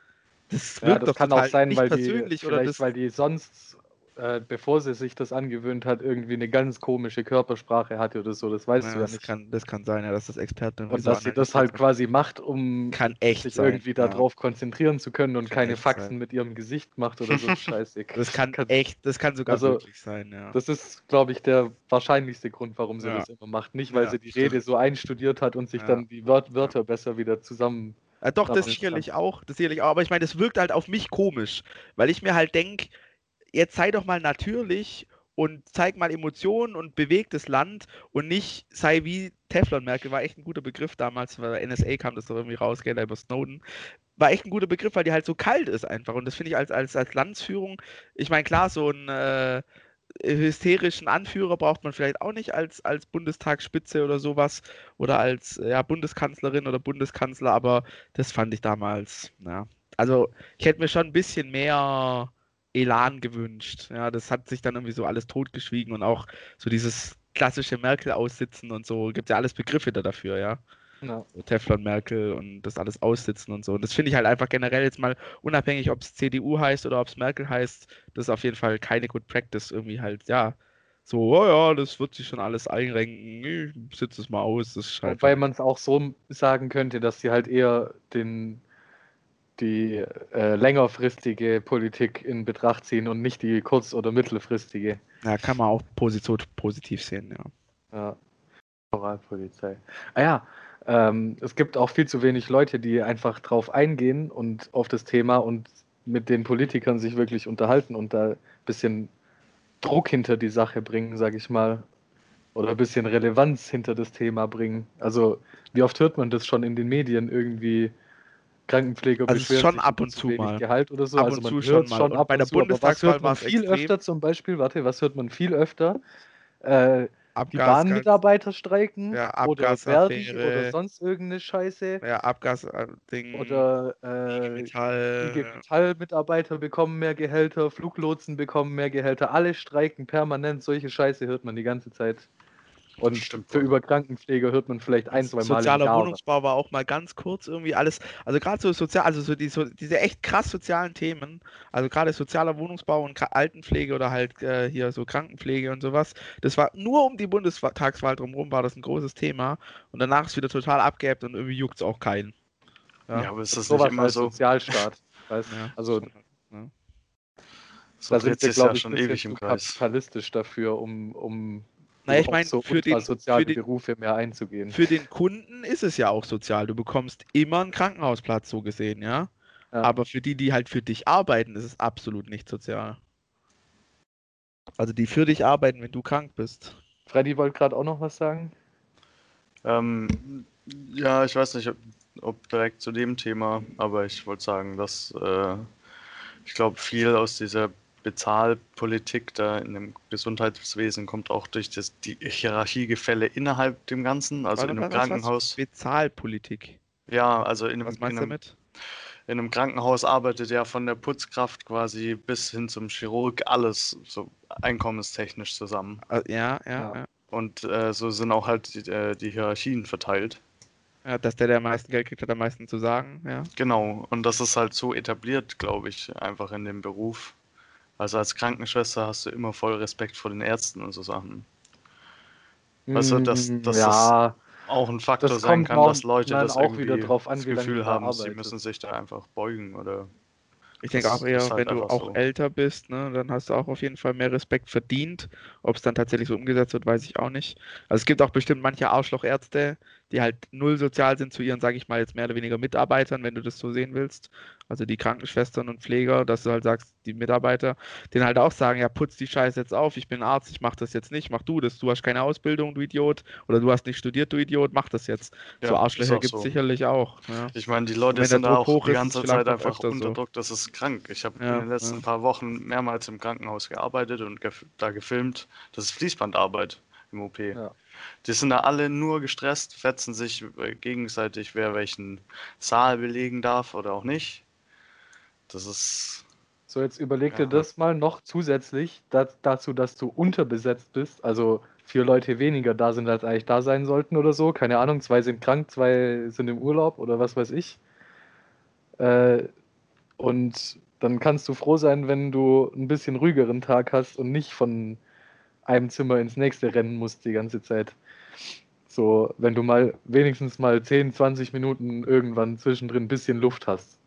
Das wirkt Ja, das doch kann total auch sein, nicht weil die, persönlich oder vielleicht, das, weil die sonst, äh, bevor sie sich das angewöhnt hat, irgendwie eine ganz komische Körpersprache hatte oder so. Das weißt Ja, du ja das, nicht. kann, das kann sein, ja, dass das Experten irgendwie Und dass sie das analysiert halt quasi macht, um kann echt sich sein. irgendwie ja. darauf konzentrieren zu können und Kann keine Faxen sein. mit ihrem Gesicht macht oder so scheißig. Das kann echt, das kann sogar Also, wirklich sein, ja. Das ist, glaube ich, der wahrscheinlichste Grund, warum sie das immer macht. Nicht, weil sie die. Rede so einstudiert hat und sich dann die Wört Wörter besser wieder zusammen. Ja, doch, das sicherlich auch, das sicherlich auch, aber ich meine, das wirkt halt auf mich komisch, weil ich mir halt denke, jetzt sei doch mal natürlich und zeig mal Emotionen und beweg das Land und nicht sei wie Teflon Merkel, war echt ein guter Begriff damals, weil NSA kam das doch irgendwie raus, gell, über Snowden. War echt ein guter Begriff, weil die halt so kalt ist einfach. Und das finde ich als, als, als Landsführung, ich meine, klar, so einen äh, hysterischen Anführer braucht man vielleicht auch nicht als, als Bundestagsspitze oder sowas oder als ja, Bundeskanzlerin oder Bundeskanzler, aber das fand ich damals, ja. Also ich hätte mir schon ein bisschen mehr Elan gewünscht. Ja, das hat sich dann irgendwie so alles totgeschwiegen und auch so dieses klassische Merkel-Aussitzen und so, gibt ja alles Begriffe da dafür, ja. Ja. Teflon Merkel und das alles aussitzen und so. Und das finde ich halt einfach generell jetzt mal unabhängig, ob es CDU heißt oder ob es Merkel heißt, das ist auf jeden Fall keine Good Practice irgendwie halt, ja. So, oh ja, das wird sich schon alles einrenken, ich sitze es mal aus. Das halt Wobei man es auch so sagen könnte, dass sie halt eher den, die äh, längerfristige Politik in Betracht ziehen und nicht die kurz- oder mittelfristige. ja, kann man auch positiv, positiv sehen, ja. Ja. Moralpolizei. Ah ja, ähm, es gibt auch viel zu wenig Leute, die einfach drauf eingehen und auf das Thema und mit den Politikern sich wirklich unterhalten und da ein bisschen Druck hinter die Sache bringen, sage ich mal. Oder ein bisschen Relevanz hinter das Thema bringen. Also, wie oft hört man das schon in den Medien irgendwie? Krankenpfleger Also schon ab und zu mal. Gehalt oder so. Ab also und man zu schon hört mal. schon Und ab bei und der zu, Bundestagswahl hört man viel extrem. öfter zum Beispiel? Warte, was hört man viel öfter? Äh, die Abgas, Bahnmitarbeiter streiken Ja, oder Verdi oder sonst irgendeine Scheiße ja, Abgasding, oder äh, Metall, IG Metall-Mitarbeiter bekommen mehr Gehälter, Fluglotsen bekommen mehr Gehälter, alle streiken permanent, solche Scheiße hört man die ganze Zeit. Und Stimmt für über Krankenpflege hört man vielleicht ein, zwei Mal im Sozialer Jahr. Wohnungsbau war auch mal ganz kurz irgendwie alles, also gerade so sozial, also so, die, so diese echt krass sozialen Themen, also gerade sozialer Wohnungsbau und Altenpflege oder halt äh, hier so Krankenpflege und sowas, das war nur um die Bundestagswahl drumherum war das ein großes Thema und danach ist wieder total abgeebbt und irgendwie juckt es auch keinen. Ja, aber ist das nicht Sowas immer so? Sozialstaat. Weißt? Ja. Also So da sind wir, glaube ja ich, schon ewig im Kreis. kapitalistisch dafür, um, um Naja, ich meine, so für den- soziale für den- Berufe mehr einzugehen. Für den Kunden ist es ja auch sozial. Du bekommst immer einen Krankenhausplatz so gesehen, ja. Ja. Aber für die, die halt für dich arbeiten, ist es absolut nicht sozial. Also die für dich arbeiten, wenn du krank bist. Freddy wollte gerade auch noch was sagen. Ähm, Ja, ich weiß nicht, ob, ob direkt zu dem Thema, aber ich wollte sagen, dass äh, ich glaube, viel aus dieser Bezahlpolitik da in dem Gesundheitswesen kommt auch durch das, die Hierarchiegefälle innerhalb dem Ganzen, also Warte, in einem was- was- Krankenhaus. Bezahlpolitik. Ja, also in einem, Was in meinst du einem, damit? in einem Krankenhaus arbeitet ja von der Putzkraft quasi bis hin zum Chirurg alles so einkommenstechnisch zusammen. Ah, Ja, ja, Ja. ja. Und äh, so sind auch halt die, äh, die Hierarchien verteilt. Ja, dass der, der am meisten Geld kriegt, hat am meisten zu sagen, ja. Genau, und das ist halt so etabliert, glaube ich, einfach in dem Beruf. Also als Krankenschwester hast du immer voll Respekt vor den Ärzten und so Sachen. Weißt du, dass- Mm, dass ja, Auch ein Faktor Das sein kann, dass Leute das auch irgendwie wieder drauf an, das Gefühl haben, sie arbeitest. müssen sich da einfach beugen oder Ich denke Das auch eher, halt wenn du auch so. älter bist, ne, dann hast du auch auf jeden Fall mehr Respekt verdient. Ob es dann tatsächlich so umgesetzt wird, weiß ich auch nicht. Also es gibt auch bestimmt manche Arschlochärzte, die halt null sozial sind zu ihren, sage ich mal, jetzt mehr oder weniger Mitarbeitern, wenn du das so sehen willst. Also die Krankenschwestern und Pfleger, dass du halt sagst, die Mitarbeiter, denen halt auch sagen, ja, putz die Scheiße jetzt auf, ich bin Arzt, ich mach das jetzt nicht, mach du das, du hast keine Ausbildung, du Idiot, oder du hast nicht studiert, du Idiot, mach das jetzt. Ja, so Arschlöcher gibt es so. sicherlich auch. Ja. Ich meine, die Leute sind da auch hoch die ganze ist Zeit einfach unter so. Druck, das ist krank. Ich habe Ja, in den letzten paar Wochen mehrmals im Krankenhaus gearbeitet und gef da gefilmt. Das ist Fließbandarbeit im OP. Ja. Die sind da alle nur gestresst, fetzen sich äh, gegenseitig, wer welchen Saal belegen darf oder auch nicht. Das ist So, jetzt überleg Ja. dir das mal noch zusätzlich da, dazu, dass du unterbesetzt bist, also vier Leute weniger da sind, als eigentlich da sein sollten oder so. Keine Ahnung, zwei sind krank, zwei sind im Urlaub oder was weiß ich. Äh, und dann kannst du froh sein, wenn du ein bisschen ruhigeren Tag hast und nicht von einem Zimmer ins nächste rennen musst die ganze Zeit. So, wenn du mal wenigstens mal 10, 20 Minuten irgendwann zwischendrin ein bisschen Luft hast.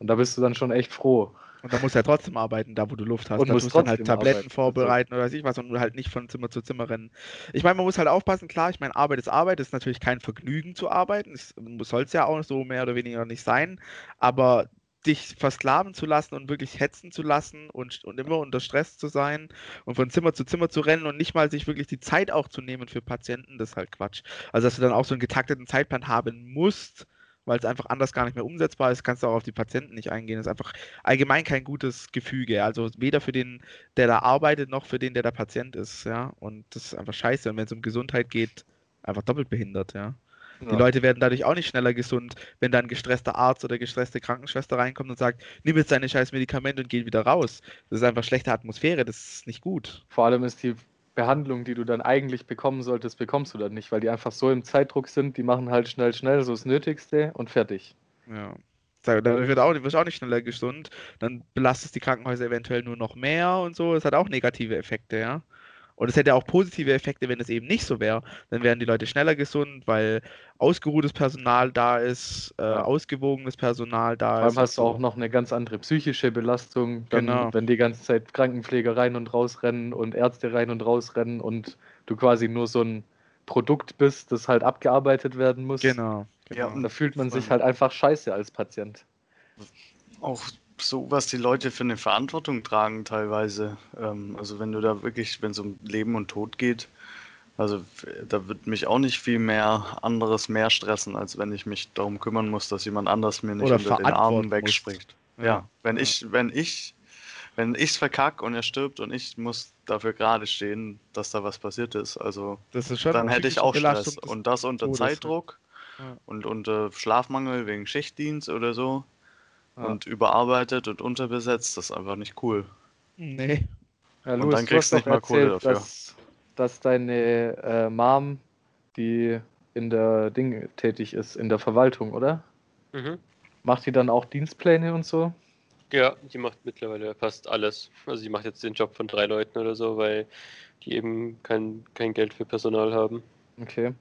Und da bist du dann schon echt froh. Und dann musst du ja trotzdem arbeiten, da wo du Luft hast. Und da musst dann halt Tabletten arbeiten, vorbereiten oder weiß ich was und halt nicht von Zimmer zu Zimmer rennen. Ich meine, man muss halt aufpassen, klar, ich meine, Arbeit ist Arbeit, ist natürlich kein Vergnügen zu arbeiten. Es soll es ja auch so mehr oder weniger nicht sein, aber dich versklaven zu lassen und wirklich hetzen zu lassen und, und immer unter Stress zu sein und von Zimmer zu Zimmer zu rennen und nicht mal sich wirklich die Zeit auch zu nehmen für Patienten, das ist halt Quatsch. Also, dass du dann auch so einen getakteten Zeitplan haben musst, weil es einfach anders gar nicht mehr umsetzbar ist, kannst du auch auf die Patienten nicht eingehen. Das ist einfach allgemein kein gutes Gefüge. Also weder für den, der da arbeitet, noch für den, der der Patient ist, ja. Und das ist einfach scheiße. Und wenn es um Gesundheit geht, einfach doppelt behindert, ja. Die Ja. Leute werden dadurch auch nicht schneller gesund, wenn da ein gestresster Arzt oder gestresste Krankenschwester reinkommt und sagt, nimm jetzt deine scheiß Medikamente und geh wieder raus. Das ist einfach schlechte Atmosphäre, das ist nicht gut. Vor allem ist die Behandlung, die du dann eigentlich bekommen solltest, bekommst du dann nicht, weil die einfach so im Zeitdruck sind, die machen halt schnell, schnell so das Nötigste und fertig. Ja. Dann wird auch, wirst auch nicht schneller gesund. Dann belastest die Krankenhäuser eventuell nur noch mehr und so. Das hat auch negative Effekte, ja. Und es hätte auch positive Effekte, wenn es eben nicht so wäre. Dann wären die Leute schneller gesund, weil ausgeruhtes Personal da ist, äh, ausgewogenes Personal da Vor allem ist. hast du und auch noch eine ganz andere psychische Belastung, dann, Genau. wenn die ganze Zeit Krankenpfleger rein und raus rennen und Ärzte rein und raus rennen und du quasi nur so ein Produkt bist, das halt abgearbeitet werden muss. Genau. Ja, genau. Da fühlt man sich halt einfach scheiße als Patient. auch so, was die Leute für eine Verantwortung tragen teilweise. Ähm, also wenn du da wirklich, wenn es um Leben und Tod geht, also da wird mich auch nicht viel mehr anderes mehr stressen, als wenn ich mich darum kümmern muss, dass jemand anders mir nicht Oder unter den Armen musst. wegspringt. Ja, Ja. wenn Ja. ich, wenn ich, wenn ich's verkack und er stirbt und ich muss dafür gerade stehen, dass da was passiert ist, also ist dann hätte ich auch Stress. Und das unter Todes? Zeitdruck Ja. und unter Schlafmangel wegen Schichtdienst oder so Ja. und überarbeitet und unterbesetzt, das ist einfach nicht cool. Nee. Ja, Und Louis, dann du kriegst du nicht mal Kohle erzählt, dafür. Dass, dass deine äh, Mom, die in der Ding tätig ist, in der Verwaltung, oder? Mhm. Macht die dann auch Dienstpläne und so? Ja, die macht mittlerweile fast alles. Also die macht jetzt den Job von drei Leuten oder so, weil die eben kein, kein Geld für Personal haben. Okay.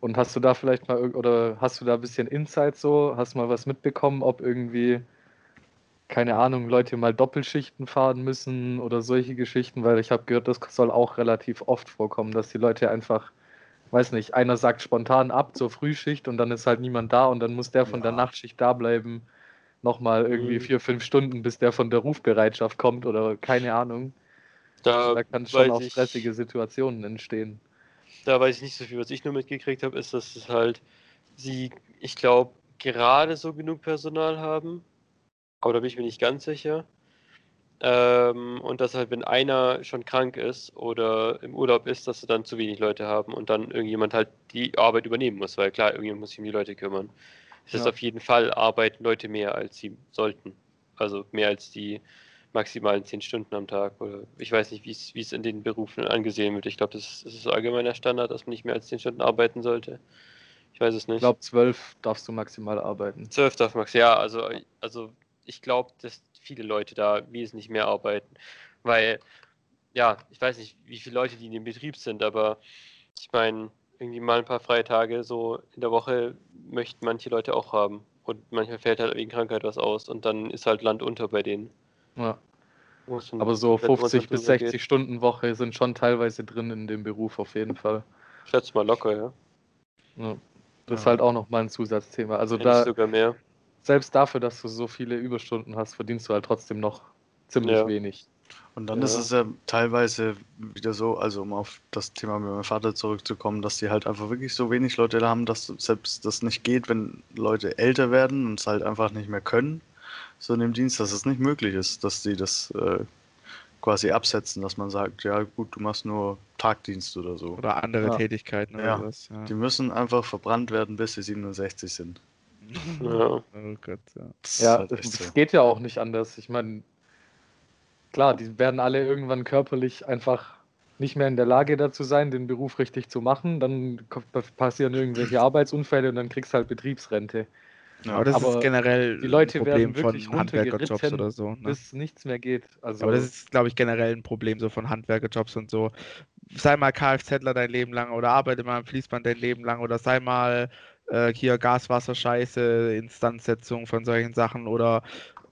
Und hast du da vielleicht mal oder hast du da ein bisschen Insight so? Hast mal was mitbekommen, ob irgendwie, keine Ahnung, Leute mal Doppelschichten fahren müssen oder solche Geschichten? Weil ich habe gehört, das soll auch relativ oft vorkommen, dass die Leute einfach, weiß nicht, einer sagt spontan ab zur Frühschicht und dann ist halt niemand da und dann muss der von der Ja. Nachtschicht da bleiben. Nochmal irgendwie Mhm. vier, fünf Stunden, bis der von der Rufbereitschaft kommt oder keine Ahnung. Da, da kann schon auch stressige Situationen entstehen. Da weiß ich nicht so viel. Was ich nur mitgekriegt habe, ist, dass es halt sie, ich glaube, gerade so genug Personal haben. Aber da bin ich mir nicht ganz sicher. Ähm, und dass halt, wenn einer schon krank ist oder im Urlaub ist, dass sie dann zu wenig Leute haben und dann irgendjemand halt die Arbeit übernehmen muss, weil klar, irgendjemand muss sich um die Leute kümmern. Es ist Ja. auf jeden Fall arbeiten Leute mehr, als sie sollten. Also mehr als die maximalen zehn Stunden am Tag. Oder ich weiß nicht, wie es wie es in den Berufen angesehen wird. Ich glaube, das, ist- das ist allgemeiner Standard, dass man nicht mehr als zehn Stunden arbeiten sollte. Ich weiß es nicht. Ich glaube, zwölf darfst du maximal arbeiten. 12 darf Max, ja, also, also ich glaube, dass viele Leute da wesentlich mehr arbeiten. Weil, ja, ich weiß nicht, wie viele Leute die in dem Betrieb sind, aber ich meine, irgendwie mal ein paar freie Tage so in der Woche möchten manche Leute auch haben. Und manchmal fällt halt wegen Krankheit was aus und dann ist halt Land unter bei denen. Ja. Aber so wenn man 50 bis drüber 60 geht. Stunden Woche sind schon teilweise drin in dem Beruf auf jeden Fall. Schätze mal locker, ja. Ja. Das ist Ja. halt auch nochmal ein Zusatzthema. Also da, sogar mehr. selbst dafür, dass du so viele Überstunden hast, verdienst du halt trotzdem noch ziemlich Ja. wenig. Und dann Ja. ist es ja teilweise wieder so, also um auf das Thema mit meinem Vater zurückzukommen, dass die halt einfach wirklich so wenig Leute da haben, dass selbst das nicht geht, wenn Leute älter werden und es halt einfach nicht mehr können, so in dem Dienst, dass es nicht möglich ist, dass die das äh, quasi absetzen, dass man sagt, ja gut, du machst nur Tagdienst oder so. Oder andere Ja. Tätigkeiten oder Ja. sowas. Ja. Die müssen einfach verbrannt werden, bis sie 67 sind. Ja. Oh Gott, ja. Das halt es so. geht ja auch nicht anders. Ich meine, klar, die werden alle irgendwann körperlich einfach nicht mehr in der Lage dazu sein, den Beruf richtig zu machen. Dann passieren irgendwelche Arbeitsunfälle und dann kriegst du halt Betriebsrente, Ja. Aber das Aber ist generell die Leute ein Problem werden wirklich von Handwerkerjobs oder so. Ne? bis nichts mehr geht. Also, Aber das ist, glaube ich, generell ein Problem so von Handwerkerjobs und so. Sei mal Kfzler dein Leben lang oder arbeite mal am Fließband dein Leben lang oder sei mal äh, hier Gaswasser, Scheiße, Instandsetzung von solchen Sachen oder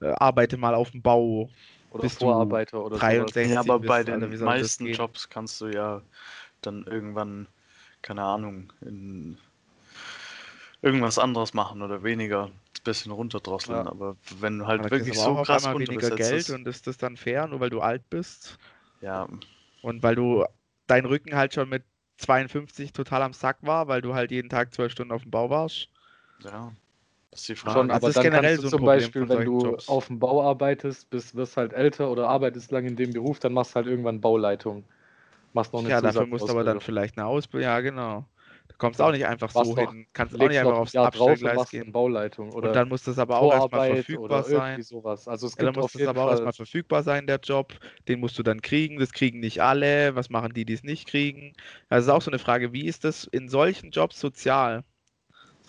äh, arbeite mal auf dem Bau. oder bist du Vorarbeiter oder sowas. 63 Ja, aber bist, bei Alter, den das meisten? Jobs kannst du ja dann irgendwann, keine Ahnung, in irgendwas anderes machen oder weniger, ein bisschen runterdrosseln. Ja. Aber wenn du halt Aber wirklich so auch auf krass einmal weniger Geld ist, und ist das dann fair, nur weil du alt bist ja, und weil du dein Rücken halt schon mit 52 total am Sack war, weil du halt jeden Tag zwölf Stunden auf dem Bau warst. ja, das ist die Frage. Schon, Das aber ist dann generell kannst du so zum Beispiel, wenn du Jobs. auf dem Bau arbeitest, bist, wirst halt älter oder arbeitest lang in dem Beruf, dann machst du halt irgendwann Bauleitung. Machst noch eine Ja, dafür musst du aber dann vielleicht eine Ausbildung. Ja, genau. Du kommst auch nicht einfach so hin. Kannst auch nicht einfach ein aufs Jahr Abstellgleis gehen. Bauleitung oder Und dann muss das aber auch erstmal verfügbar sein. sowas. Also es Ja, dann muss das aber auch erstmal verfügbar sein, der Job. Den musst du dann kriegen. Das kriegen nicht alle. Was machen die, die es nicht kriegen? Also ist auch so eine Frage, wie ist das in solchen Jobs sozial?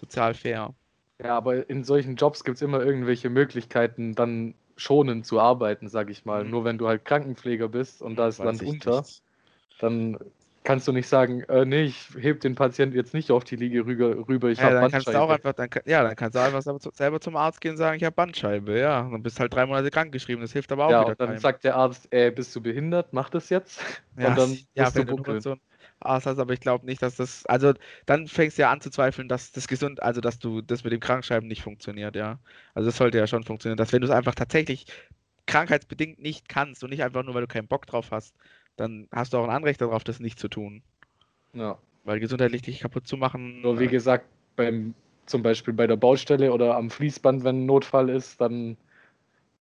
Sozial fair. Ja, aber in solchen Jobs gibt es immer irgendwelche Möglichkeiten, dann schonend zu arbeiten, sag ich mal. Mhm. Nur wenn du halt Krankenpfleger bist und da ist Land unter, nicht. dann kannst du nicht sagen, äh, nee, ich heb den Patienten jetzt nicht auf die Liege rüber, rüber ich Ja, habe dann kannst du auch Bandscheibe. einfach, dann, ja, dann kannst du einfach selber, zu- selber zum Arzt gehen und sagen, ich habe Bandscheibe. Ja, dann bist halt drei Monate krankgeschrieben. Das hilft aber auch Ja, wieder und dann keinem. sagt der Arzt, ey, bist du behindert? Mach das jetzt. Ja, und dann ja, wenn du buckeln. so ein Arzt hast, aber ich glaube nicht, dass das, also dann fängst du ja an zu zweifeln, dass das gesund, also dass du das mit dem Krankschreiben nicht funktioniert, ja. Also das sollte ja schon funktionieren, dass wenn du es einfach tatsächlich krankheitsbedingt nicht kannst und nicht einfach nur, weil du keinen Bock drauf hast, dann hast du auch ein Anrecht darauf, das nicht zu tun. Ja. Weil gesundheitlich dich kaputt zu machen. Nur wie äh, gesagt, beim, zum Beispiel bei der Baustelle oder am Fließband, wenn ein Notfall ist, dann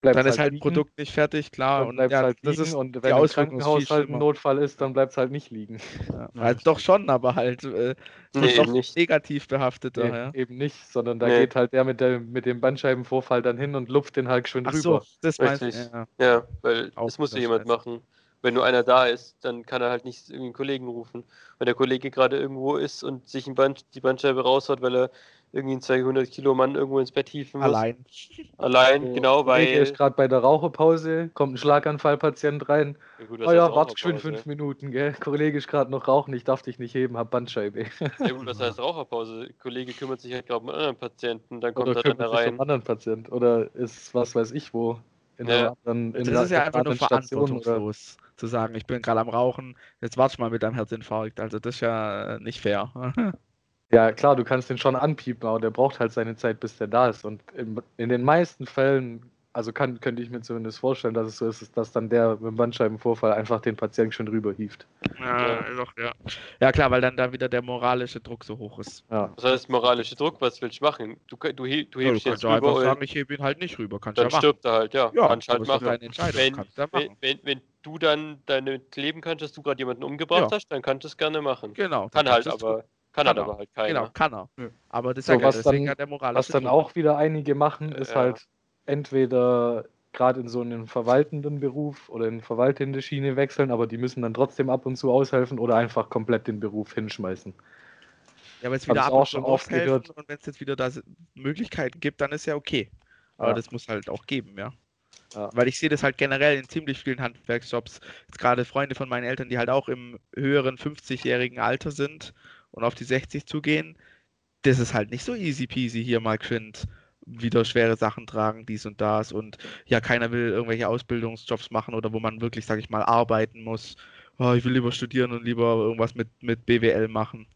bleibt dann ist halt ein liegen. Produkt nicht fertig, klar. Dann Und bleibt ja, halt das liegen ist und wenn im Krankenhaus halt ein. Notfall ist, dann bleibt es halt nicht liegen. Ja, Ja, halt doch schon, aber halt äh, Nee, ist doch nicht. negativ behaftet Nee, daher. Eben nicht, sondern da Nee. geht halt der mit, der mit dem Bandscheibenvorfall dann hin und lupft den halt schön Ach rüber. so, das meinst du. Richtig. Ja. Ja, weil Auch das muss ja wieder jemand machen. Wenn nur einer da ist, dann kann er halt nicht irgendwie einen Kollegen rufen. Wenn der Kollege gerade irgendwo ist und sich ein Band, die Bandscheibe raushaut, weil er irgendwie einen 200 Kilo Mann irgendwo ins Bett hieven muss. Allein. Allein, So, genau, Kollege weil. ist gerade bei der Raucherpause, kommt ein Schlaganfallpatient rein. Ja, gut, Oh ja, warte geschwind fünf Minuten, gell? Kollege ist gerade noch rauchen, ich darf dich nicht heben, hab Bandscheibe. Ja gut, was heißt Raucherpause? Der Kollege kümmert sich halt gerade um einen anderen Patienten, dann kommt Oder er dann da kümmert sich um rein. einen anderen Patient. Oder ist was weiß ich wo. In Ja. einer anderen, in Das ist ja einfach nur Station oder verantwortungslos zu sagen, ich bin gerade am Rauchen, jetzt warte mal mit deinem Herzinfarkt. Also das ist ja äh, nicht fair. Ja, klar, du kannst den schon anpiepen, aber der braucht halt seine Zeit, bis der da ist. Und in, in den meisten Fällen also kann, könnte ich mir zumindest vorstellen, dass es so ist, dass dann der mit dem Bandscheibenvorfall einfach den Patienten schon rüberhieft. Ja, Ja. doch, ja. Ja, klar, weil dann da wieder der moralische Druck so hoch ist. Ja. Was heißt moralischer Druck? Was willst du machen? Du, kann- du, du Ja, du hebst kannst jetzt ja rüber einfach sagen, ich hebe ihn halt nicht rüber. Kannst ja dann machen. stirbt er halt, ja. Ja, kannst halt machen. deine Entscheidung. Wenn, kannst du ja wenn, machen. wenn, wenn du dann damit leben kannst, dass du gerade jemanden umgebracht Ja. hast, dann kannst du es gerne machen. Genau. Kann halt kannst du's aber, kann Kann halt er. aber halt keiner. Genau, kann er. Ja. Aber das ist So, ja was deswegen dann- hat der moralische Was dann auch wieder einige machen, ist Ja. halt entweder gerade in so einen verwaltenden Beruf oder in verwaltende Schiene wechseln, aber die müssen dann trotzdem ab und zu aushelfen oder einfach komplett den Beruf hinschmeißen. Ja, aber jetzt wieder ab auch und zu schon oft gehört. und wenn es jetzt wieder da Möglichkeiten gibt, dann ist ja okay. Aber Ja. das muss halt auch geben, ja. Ja. Weil ich sehe das halt generell in ziemlich vielen Handwerksjobs. Jetzt gerade Freunde von meinen Eltern, die halt auch im höheren 50-jährigen Alter sind und auf die 60 zugehen. Das ist halt nicht so easy peasy hier mal geschwind wieder schwere Sachen tragen, dies und das und ja, keiner will irgendwelche Ausbildungsjobs machen oder wo man wirklich, sag ich mal, arbeiten muss. Oh, ich will lieber studieren und lieber irgendwas mit, mit BWL machen.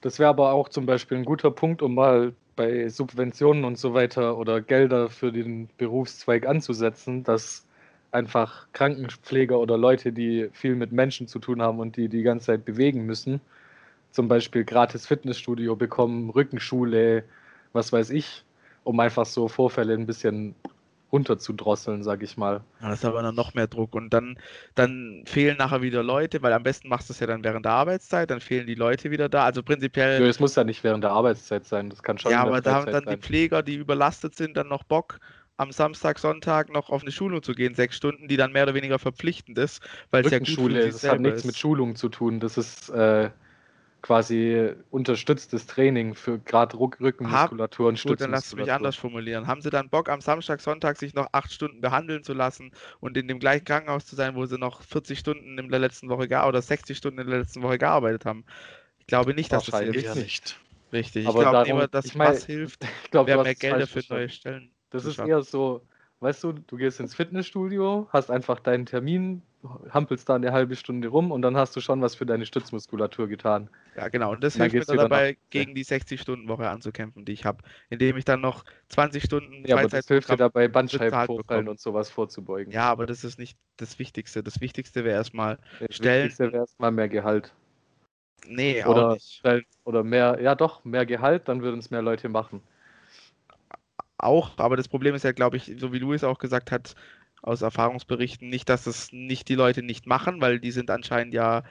Das wäre aber auch zum Beispiel ein guter Punkt, um mal bei Subventionen und so weiter oder Gelder für den Berufszweig anzusetzen, dass einfach Krankenpfleger oder Leute, die viel mit Menschen zu tun haben und die die ganze Zeit bewegen müssen, zum Beispiel gratis Fitnessstudio bekommen, Rückenschule, was weiß ich, um einfach so Vorfälle ein bisschen runterzudrosseln, sag ich mal. Ja, das ist aber dann noch mehr Druck und dann, dann fehlen nachher wieder Leute, weil am besten machst du es ja dann während der Arbeitszeit, dann fehlen die Leute wieder da. Also prinzipiell, Nö, Es muss ja nicht während der Arbeitszeit sein, das kann schon ja, aber da haben dann die sein. Pfleger, die überlastet sind, dann noch Bock, am Samstag, Sonntag noch auf eine Schulung zu gehen, sechs Stunden, die dann mehr oder weniger verpflichtend ist, weil es ja gut für sich das hat nichts mit ist. Schulung zu tun. Das ist äh, quasi unterstütztes Training für gerade Rückenmuskulatur und Gut, dann lass mich Stützmuskulatur. anders formulieren. Haben sie dann Bock, am Samstag, Sonntag sich noch acht Stunden behandeln zu lassen und in dem gleichen Krankenhaus zu sein, wo sie noch 40 Stunden in der letzten Woche oder 60 Stunden in der letzten Woche gearbeitet haben? Ich glaube nicht, dass das hilft. Nicht. Richtig. Ich Aber glaube darum- dass ich mein, was hilft, Ich glaube, wäre du mehr hast es Gelder falsch für verstanden. neue Stellen. Das ist eher so, weißt du, du gehst ins Fitnessstudio, hast einfach deinen Termin, hampelst da eine halbe Stunde rum und dann hast du schon was für deine Stützmuskulatur getan. Ja, genau. Und das hilft mir dann dabei, Nacht. gegen die 60-Stunden-Woche anzukämpfen, die ich habe. Indem ich dann noch 20 Stunden Ja, aber das hilft dir dabei, bekommen. und sowas vorzubeugen. Ja, aber das ist nicht das Wichtigste. Das Wichtigste wäre erstmal, das Stellen- Wichtigste wäre erstmal mehr Gehalt. nee, Oder- auch nicht. Oder mehr, ja doch, mehr Gehalt, dann würden es mehr Leute machen. Auch, aber das Problem ist ja, glaube ich, so wie Luis auch gesagt hat, aus Erfahrungsberichten, nicht, dass es nicht die Leute nicht machen, weil die sind anscheinend ja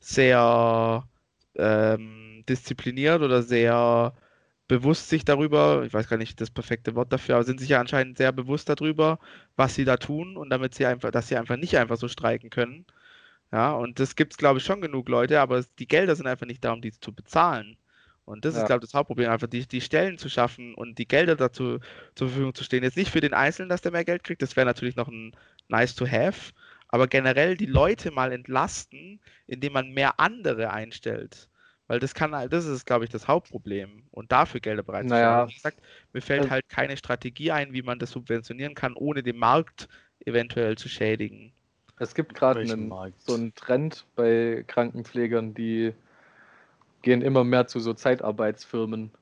sehr ähm, diszipliniert oder sehr bewusst sich darüber, ich weiß gar nicht das perfekte Wort dafür, aber sind sich ja anscheinend sehr bewusst darüber, was sie da tun und damit sie einfach, dass sie einfach nicht einfach so streiken können. Ja, und das gibt es, glaube ich, schon genug Leute, aber die Gelder sind einfach nicht da, um die zu bezahlen. Und das ist, Ja. glaube ich, das Hauptproblem, einfach die, die Stellen zu schaffen und die Gelder dazu zur Verfügung zu stehen. Jetzt nicht für den Einzelnen, dass der mehr Geld kriegt, das wäre natürlich noch ein nice to have, aber generell die Leute mal entlasten, indem man mehr andere einstellt. Weil das kann, halt- das ist, glaube ich, das Hauptproblem. Und dafür Gelder bereitzustellen. Naja. Wie gesagt, mir fällt Ähm. halt keine Strategie ein, wie man das subventionieren kann, ohne den Markt eventuell zu schädigen. Es gibt gerade so einen Trend bei Krankenpflegern, die gehen immer mehr zu so Zeitarbeitsfirmen.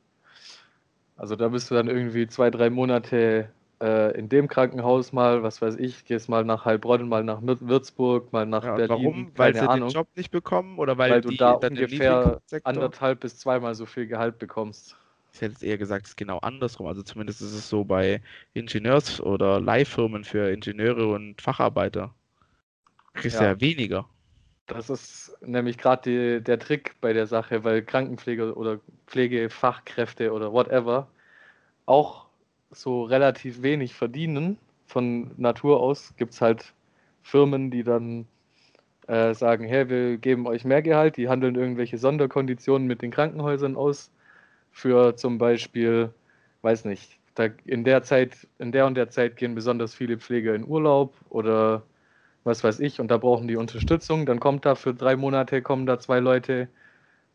Also da bist du dann irgendwie zwei, drei Monate äh, in dem Krankenhaus mal, was weiß ich, gehst mal nach Heilbronn, mal nach Würzburg, mal nach Ja, Berlin, warum? Weil sie Ahnung, den Job nicht bekommen oder weil, weil du da ungefähr anderthalb bis zweimal so viel Gehalt bekommst. Ich hätte jetzt eher gesagt, es ist genau andersrum. Also zumindest ist es so bei Ingenieurs- oder Leihfirmen für Ingenieure und Facharbeiter. Kriegst du Ja. ja weniger. Das ist nämlich gerade der Trick bei der Sache, weil Krankenpfleger oder Pflegefachkräfte oder whatever auch so relativ wenig verdienen. Von Natur aus gibt es halt Firmen, die dann äh, sagen, hey, wir geben euch mehr Gehalt, die handeln irgendwelche Sonderkonditionen mit den Krankenhäusern aus. Für zum Beispiel, weiß nicht, da in der Zeit, in der und der Zeit gehen besonders viele Pfleger in Urlaub oder was weiß ich, und da brauchen die Unterstützung. Dann kommt da für drei Monate, kommen da zwei Leute,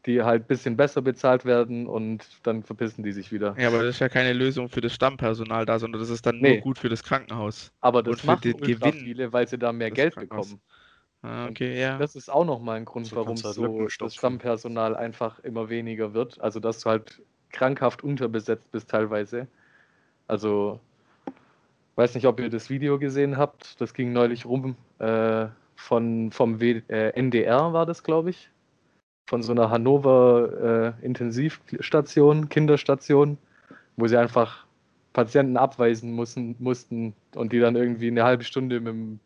die halt ein bisschen besser bezahlt werden und dann verpissen die sich wieder. Ja, aber das ist ja keine Lösung für das Stammpersonal da, sondern das ist dann Nee. nur gut für das Krankenhaus. Aber Und das für machen den Gewinn viele, weil sie da mehr Geld bekommen. Ah, Und okay, ja. Das ist auch nochmal ein Grund, So warum halt so das. Stammpersonal einfach immer weniger wird. Also dass du halt krankhaft unterbesetzt bist teilweise. Also weiß nicht, ob ihr das Video gesehen habt. Das ging neulich rum. Äh, von, vom w äh, NDR war das, glaube ich. Von so einer Hannover äh, Intensivstation, Kinderstation, wo sie einfach Patienten abweisen mussten, mussten und die dann irgendwie eine halbe Stunde mit dem,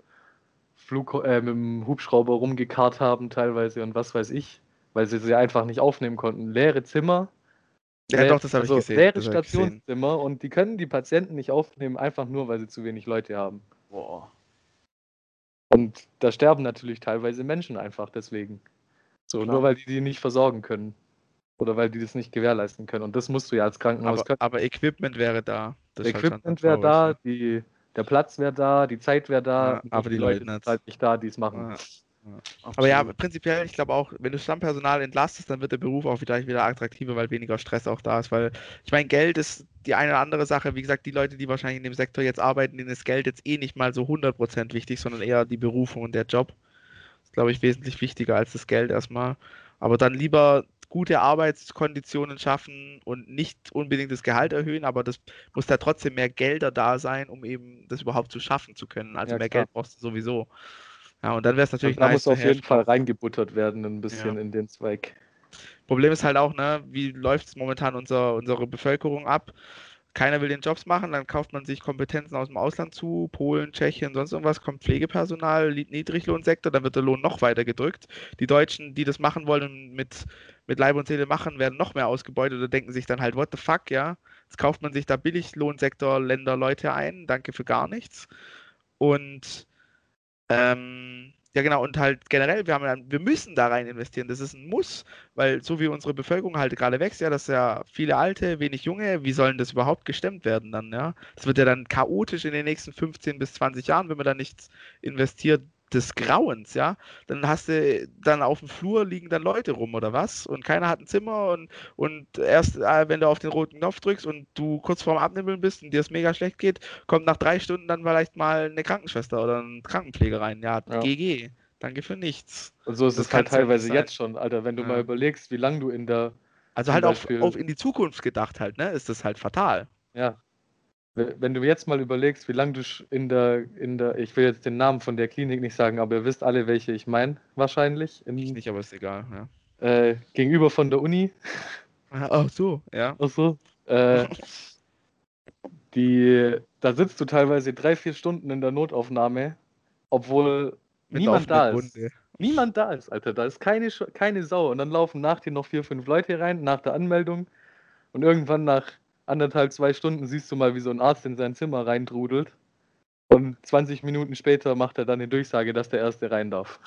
Flug, äh, mit dem Hubschrauber rumgekarrt haben, teilweise und was weiß ich, weil sie sie einfach nicht aufnehmen konnten. Leere Zimmer, Ja, doch, das habe ich also gesehen. leere das hab ich gesehen. Stationszimmer und die können die Patienten nicht aufnehmen, einfach nur, weil sie zu wenig Leute haben. Boah. Und da sterben natürlich teilweise Menschen einfach deswegen. So, Klar. nur weil die die nicht versorgen können. Oder weil die das nicht gewährleisten können. Und das musst du ja als Krankenhaus Aber, können. aber Equipment wäre da. Das halt schon Equipment wäre da, traurig, die, der Platz wäre da, die Zeit wäre da, Ja, aber die Leute Leute sind nicht. halt nicht da, die es machen. Ja. Aber ja, prinzipiell, ich glaube auch, wenn du Stammpersonal entlastest, dann wird der Beruf auch wieder, wieder attraktiver, weil weniger Stress auch da ist. Weil ich meine, Geld ist die eine oder andere Sache. Wie gesagt, die Leute, die wahrscheinlich in dem Sektor jetzt arbeiten, denen ist Geld jetzt eh nicht mal so 100% wichtig, sondern eher die Berufung und der Job. Das ist, glaube ich, wesentlich wichtiger als das Geld erstmal. Aber dann lieber gute Arbeitskonditionen schaffen und nicht unbedingt das Gehalt erhöhen, aber das muss da trotzdem mehr Gelder da sein, um eben das überhaupt zu schaffen zu können. Also Ja, mehr klar. Geld brauchst du sowieso. Ja, und dann wäre es natürlich Und da nice muss auf jeden Fall reingebuttert werden, ein bisschen in den Zweig. Problem ist halt auch, ne, wie läuft es momentan unser, unsere Bevölkerung ab? Keiner will den Jobs machen, dann kauft man sich Kompetenzen aus dem Ausland zu, Polen, Tschechien, sonst irgendwas, kommt Pflegepersonal, Niedriglohnsektor, dann wird der Lohn noch weiter gedrückt. Die Deutschen, die das machen wollen und mit, mit Leib und Seele machen, werden noch mehr ausgebeutet oder denken sich dann halt, what the fuck, ja? Jetzt kauft man sich da Billiglohnsektor, Länder, Leute ein, danke für gar nichts. Und ähm, ja genau, und halt generell, wir haben ja, wir müssen da rein investieren, das ist ein Muss, weil so wie unsere Bevölkerung halt gerade wächst, ja, das ist ja viele Alte, wenig Junge, wie sollen das überhaupt gestemmt werden dann, ja? Das wird ja dann chaotisch in den nächsten 15 bis 20 Jahren, wenn man da nichts investiert, des Grauens, ja? Dann hast du, dann auf dem Flur liegen dann Leute rum oder was? Und keiner hat ein Zimmer und, und erst, äh, wenn du auf den roten Knopf drückst und du kurz vorm Abnibbeln bist und dir es mega schlecht geht, kommt nach drei Stunden dann vielleicht mal eine Krankenschwester oder ein Krankenpfleger rein. Ja, Ja. GG. Danke für nichts. Und so ist Das es halt teilweise sein. jetzt schon, Alter, wenn du Ja. mal überlegst, wie lange du in der, Also halt auf, Beispiel- auf in die Zukunft gedacht halt, ne? Ist das halt fatal. ja, wenn du jetzt mal überlegst, wie lange du in der, in der, ich will jetzt den Namen von der Klinik nicht sagen, aber ihr wisst alle, welche ich meine, wahrscheinlich, in, Ich nicht, aber ist egal, ja. äh, gegenüber von der Uni, Ach so, ja. Ach so. Äh, die, da sitzt du teilweise drei, vier Stunden in der Notaufnahme, obwohl Mit niemand da ist. Wunde. Niemand da ist, Alter. Da ist keine, keine Sau. Und dann laufen nach dir noch vier, fünf Leute rein, nach der Anmeldung. Und irgendwann nach anderthalb, zwei Stunden siehst du mal, wie so ein Arzt in sein Zimmer reindrudelt. Und 20 Minuten später macht er dann eine Durchsage, dass der Erste rein darf.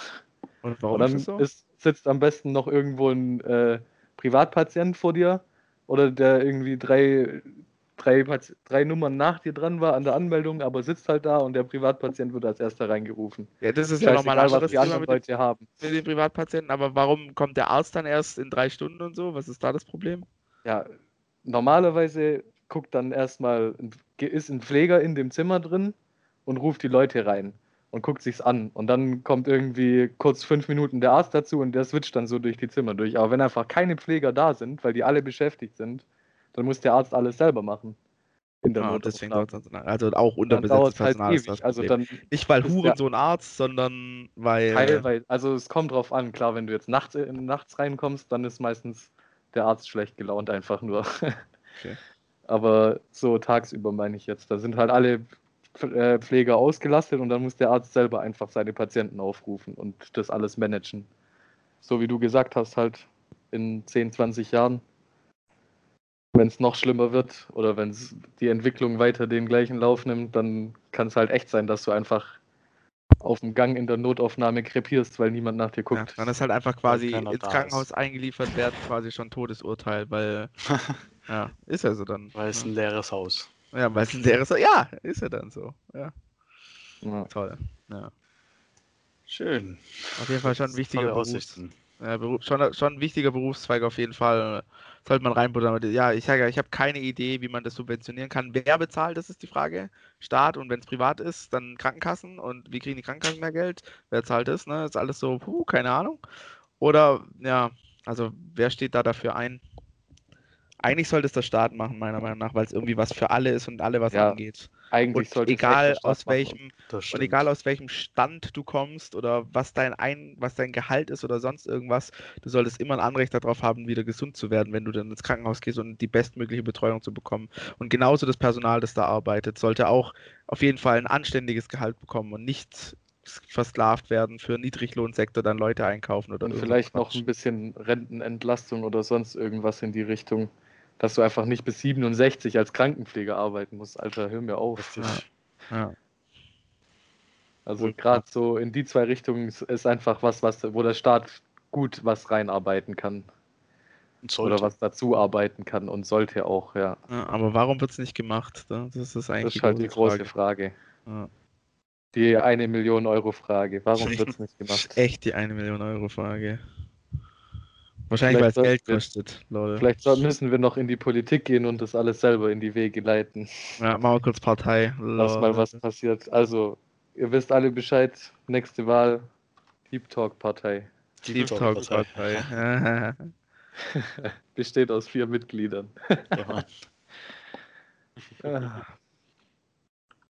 Und warum Und dann ist das so? ist, sitzt am besten noch irgendwo ein äh, Privatpatient vor dir oder der irgendwie drei, drei, drei Nummern nach dir dran war an der Anmeldung, aber sitzt halt da und der Privatpatient wird als erster reingerufen. ja, das ist ja nochmal ein Scheißegal, was die anderen mit Leute haben. mit den Privatpatienten, aber warum kommt der Arzt dann erst in drei Stunden und so? Was ist da das Problem? Ja, normalerweise guckt dann erstmal, ein- ist ein Pfleger in dem Zimmer drin und ruft die Leute rein und guckt sich's an. Und dann kommt irgendwie kurz fünf Minuten der Arzt dazu und der switcht dann so durch die Zimmer durch. Aber wenn einfach keine Pfleger da sind, weil die alle beschäftigt sind, dann muss der Arzt alles selber machen. In der Ah, deswegen also auch unterbesetztes halt Personal ist das. Also dann Nicht weil ist der- Hurensohn Arzt, sondern weil teilweise, also es kommt drauf an. Klar, wenn du jetzt nachts, äh, nachts reinkommst, dann ist meistens der Arzt schlecht gelaunt einfach nur. Okay. Aber so tagsüber meine ich jetzt. Da sind halt alle äh, Pfleger ausgelastet und dann muss der Arzt selber einfach seine Patienten aufrufen und das alles managen. So wie du gesagt hast, halt in 10, 20 Jahren, wenn es noch schlimmer wird oder wenn die Entwicklung weiter den gleichen Lauf nimmt, dann kann es halt echt sein, dass du einfach auf dem Gang in der Notaufnahme krepierst, weil niemand nach dir ja, guckt. dann ist halt einfach quasi ins Krankenhaus eingeliefert werden, quasi schon Todesurteil, weil ja, ist ja so dann. Weil es ne? ein leeres Haus. Ja, weil es ein leeres Ja, ist ja dann so. Ja, Ja. toll. Ja. Schön. Auf jeden Fall schon ein wichtiger Beruf. Ja, Beruf, schon, schon ein wichtiger Berufszweig auf jeden Fall. Sollte man reinbuttern. Ja, ich sage ja, ich habe keine Idee, wie man das subventionieren kann. Wer bezahlt, das ist die Frage. Staat und wenn es privat ist, dann Krankenkassen. Und wie kriegen die Krankenkassen mehr Geld? Wer zahlt das? Ne? Ist alles so, puh, keine Ahnung. Oder, ja, also wer steht da dafür ein? Eigentlich sollte es der Staat machen, meiner Meinung nach, weil es irgendwie was für alle ist und alle was Ja, angeht. Eigentlich Und sollte es egal aus Staat machen. welchem Und egal aus welchem Stand du kommst oder was dein ein, was dein Gehalt ist oder sonst irgendwas, du solltest immer ein Anrecht darauf haben, wieder gesund zu werden, wenn du dann ins Krankenhaus gehst und die bestmögliche Betreuung zu bekommen. Und genauso das Personal, das da arbeitet, sollte auch auf jeden Fall ein anständiges Gehalt bekommen und nicht versklavt werden für Niedriglohnsektor, dann Leute einkaufen oder Und vielleicht so noch Quatsch. ein bisschen Rentenentlastung oder sonst irgendwas in die Richtung, dass du einfach nicht bis 67 als Krankenpfleger arbeiten musst. Alter, hör mir auf. Richtig. Ja. Also gerade so in die zwei Richtungen ist- einfach was, was, wo der Staat gut was reinarbeiten kann sollte. oder was dazu arbeiten kann und sollte auch, ja. Ja, aber warum wird es nicht gemacht? ne? Das ist eigentlich Das ist halt die große Frage. Ja. Die eine Million Euro Frage. Warum wird es nicht gemacht? Echt die eine Million Euro Frage. Wahrscheinlich, weil es Vielleicht Geld kostet, Leute. Vielleicht müssen wir noch in die Politik gehen und das alles selber in die Wege leiten, Ja, machen wir kurz Partei. dass mal was passiert. Also, ihr wisst alle Bescheid. Nächste Wahl, Deep Talk Partei. Deep Talk Talk Partei. Partei. Besteht aus vier Mitgliedern. Ja.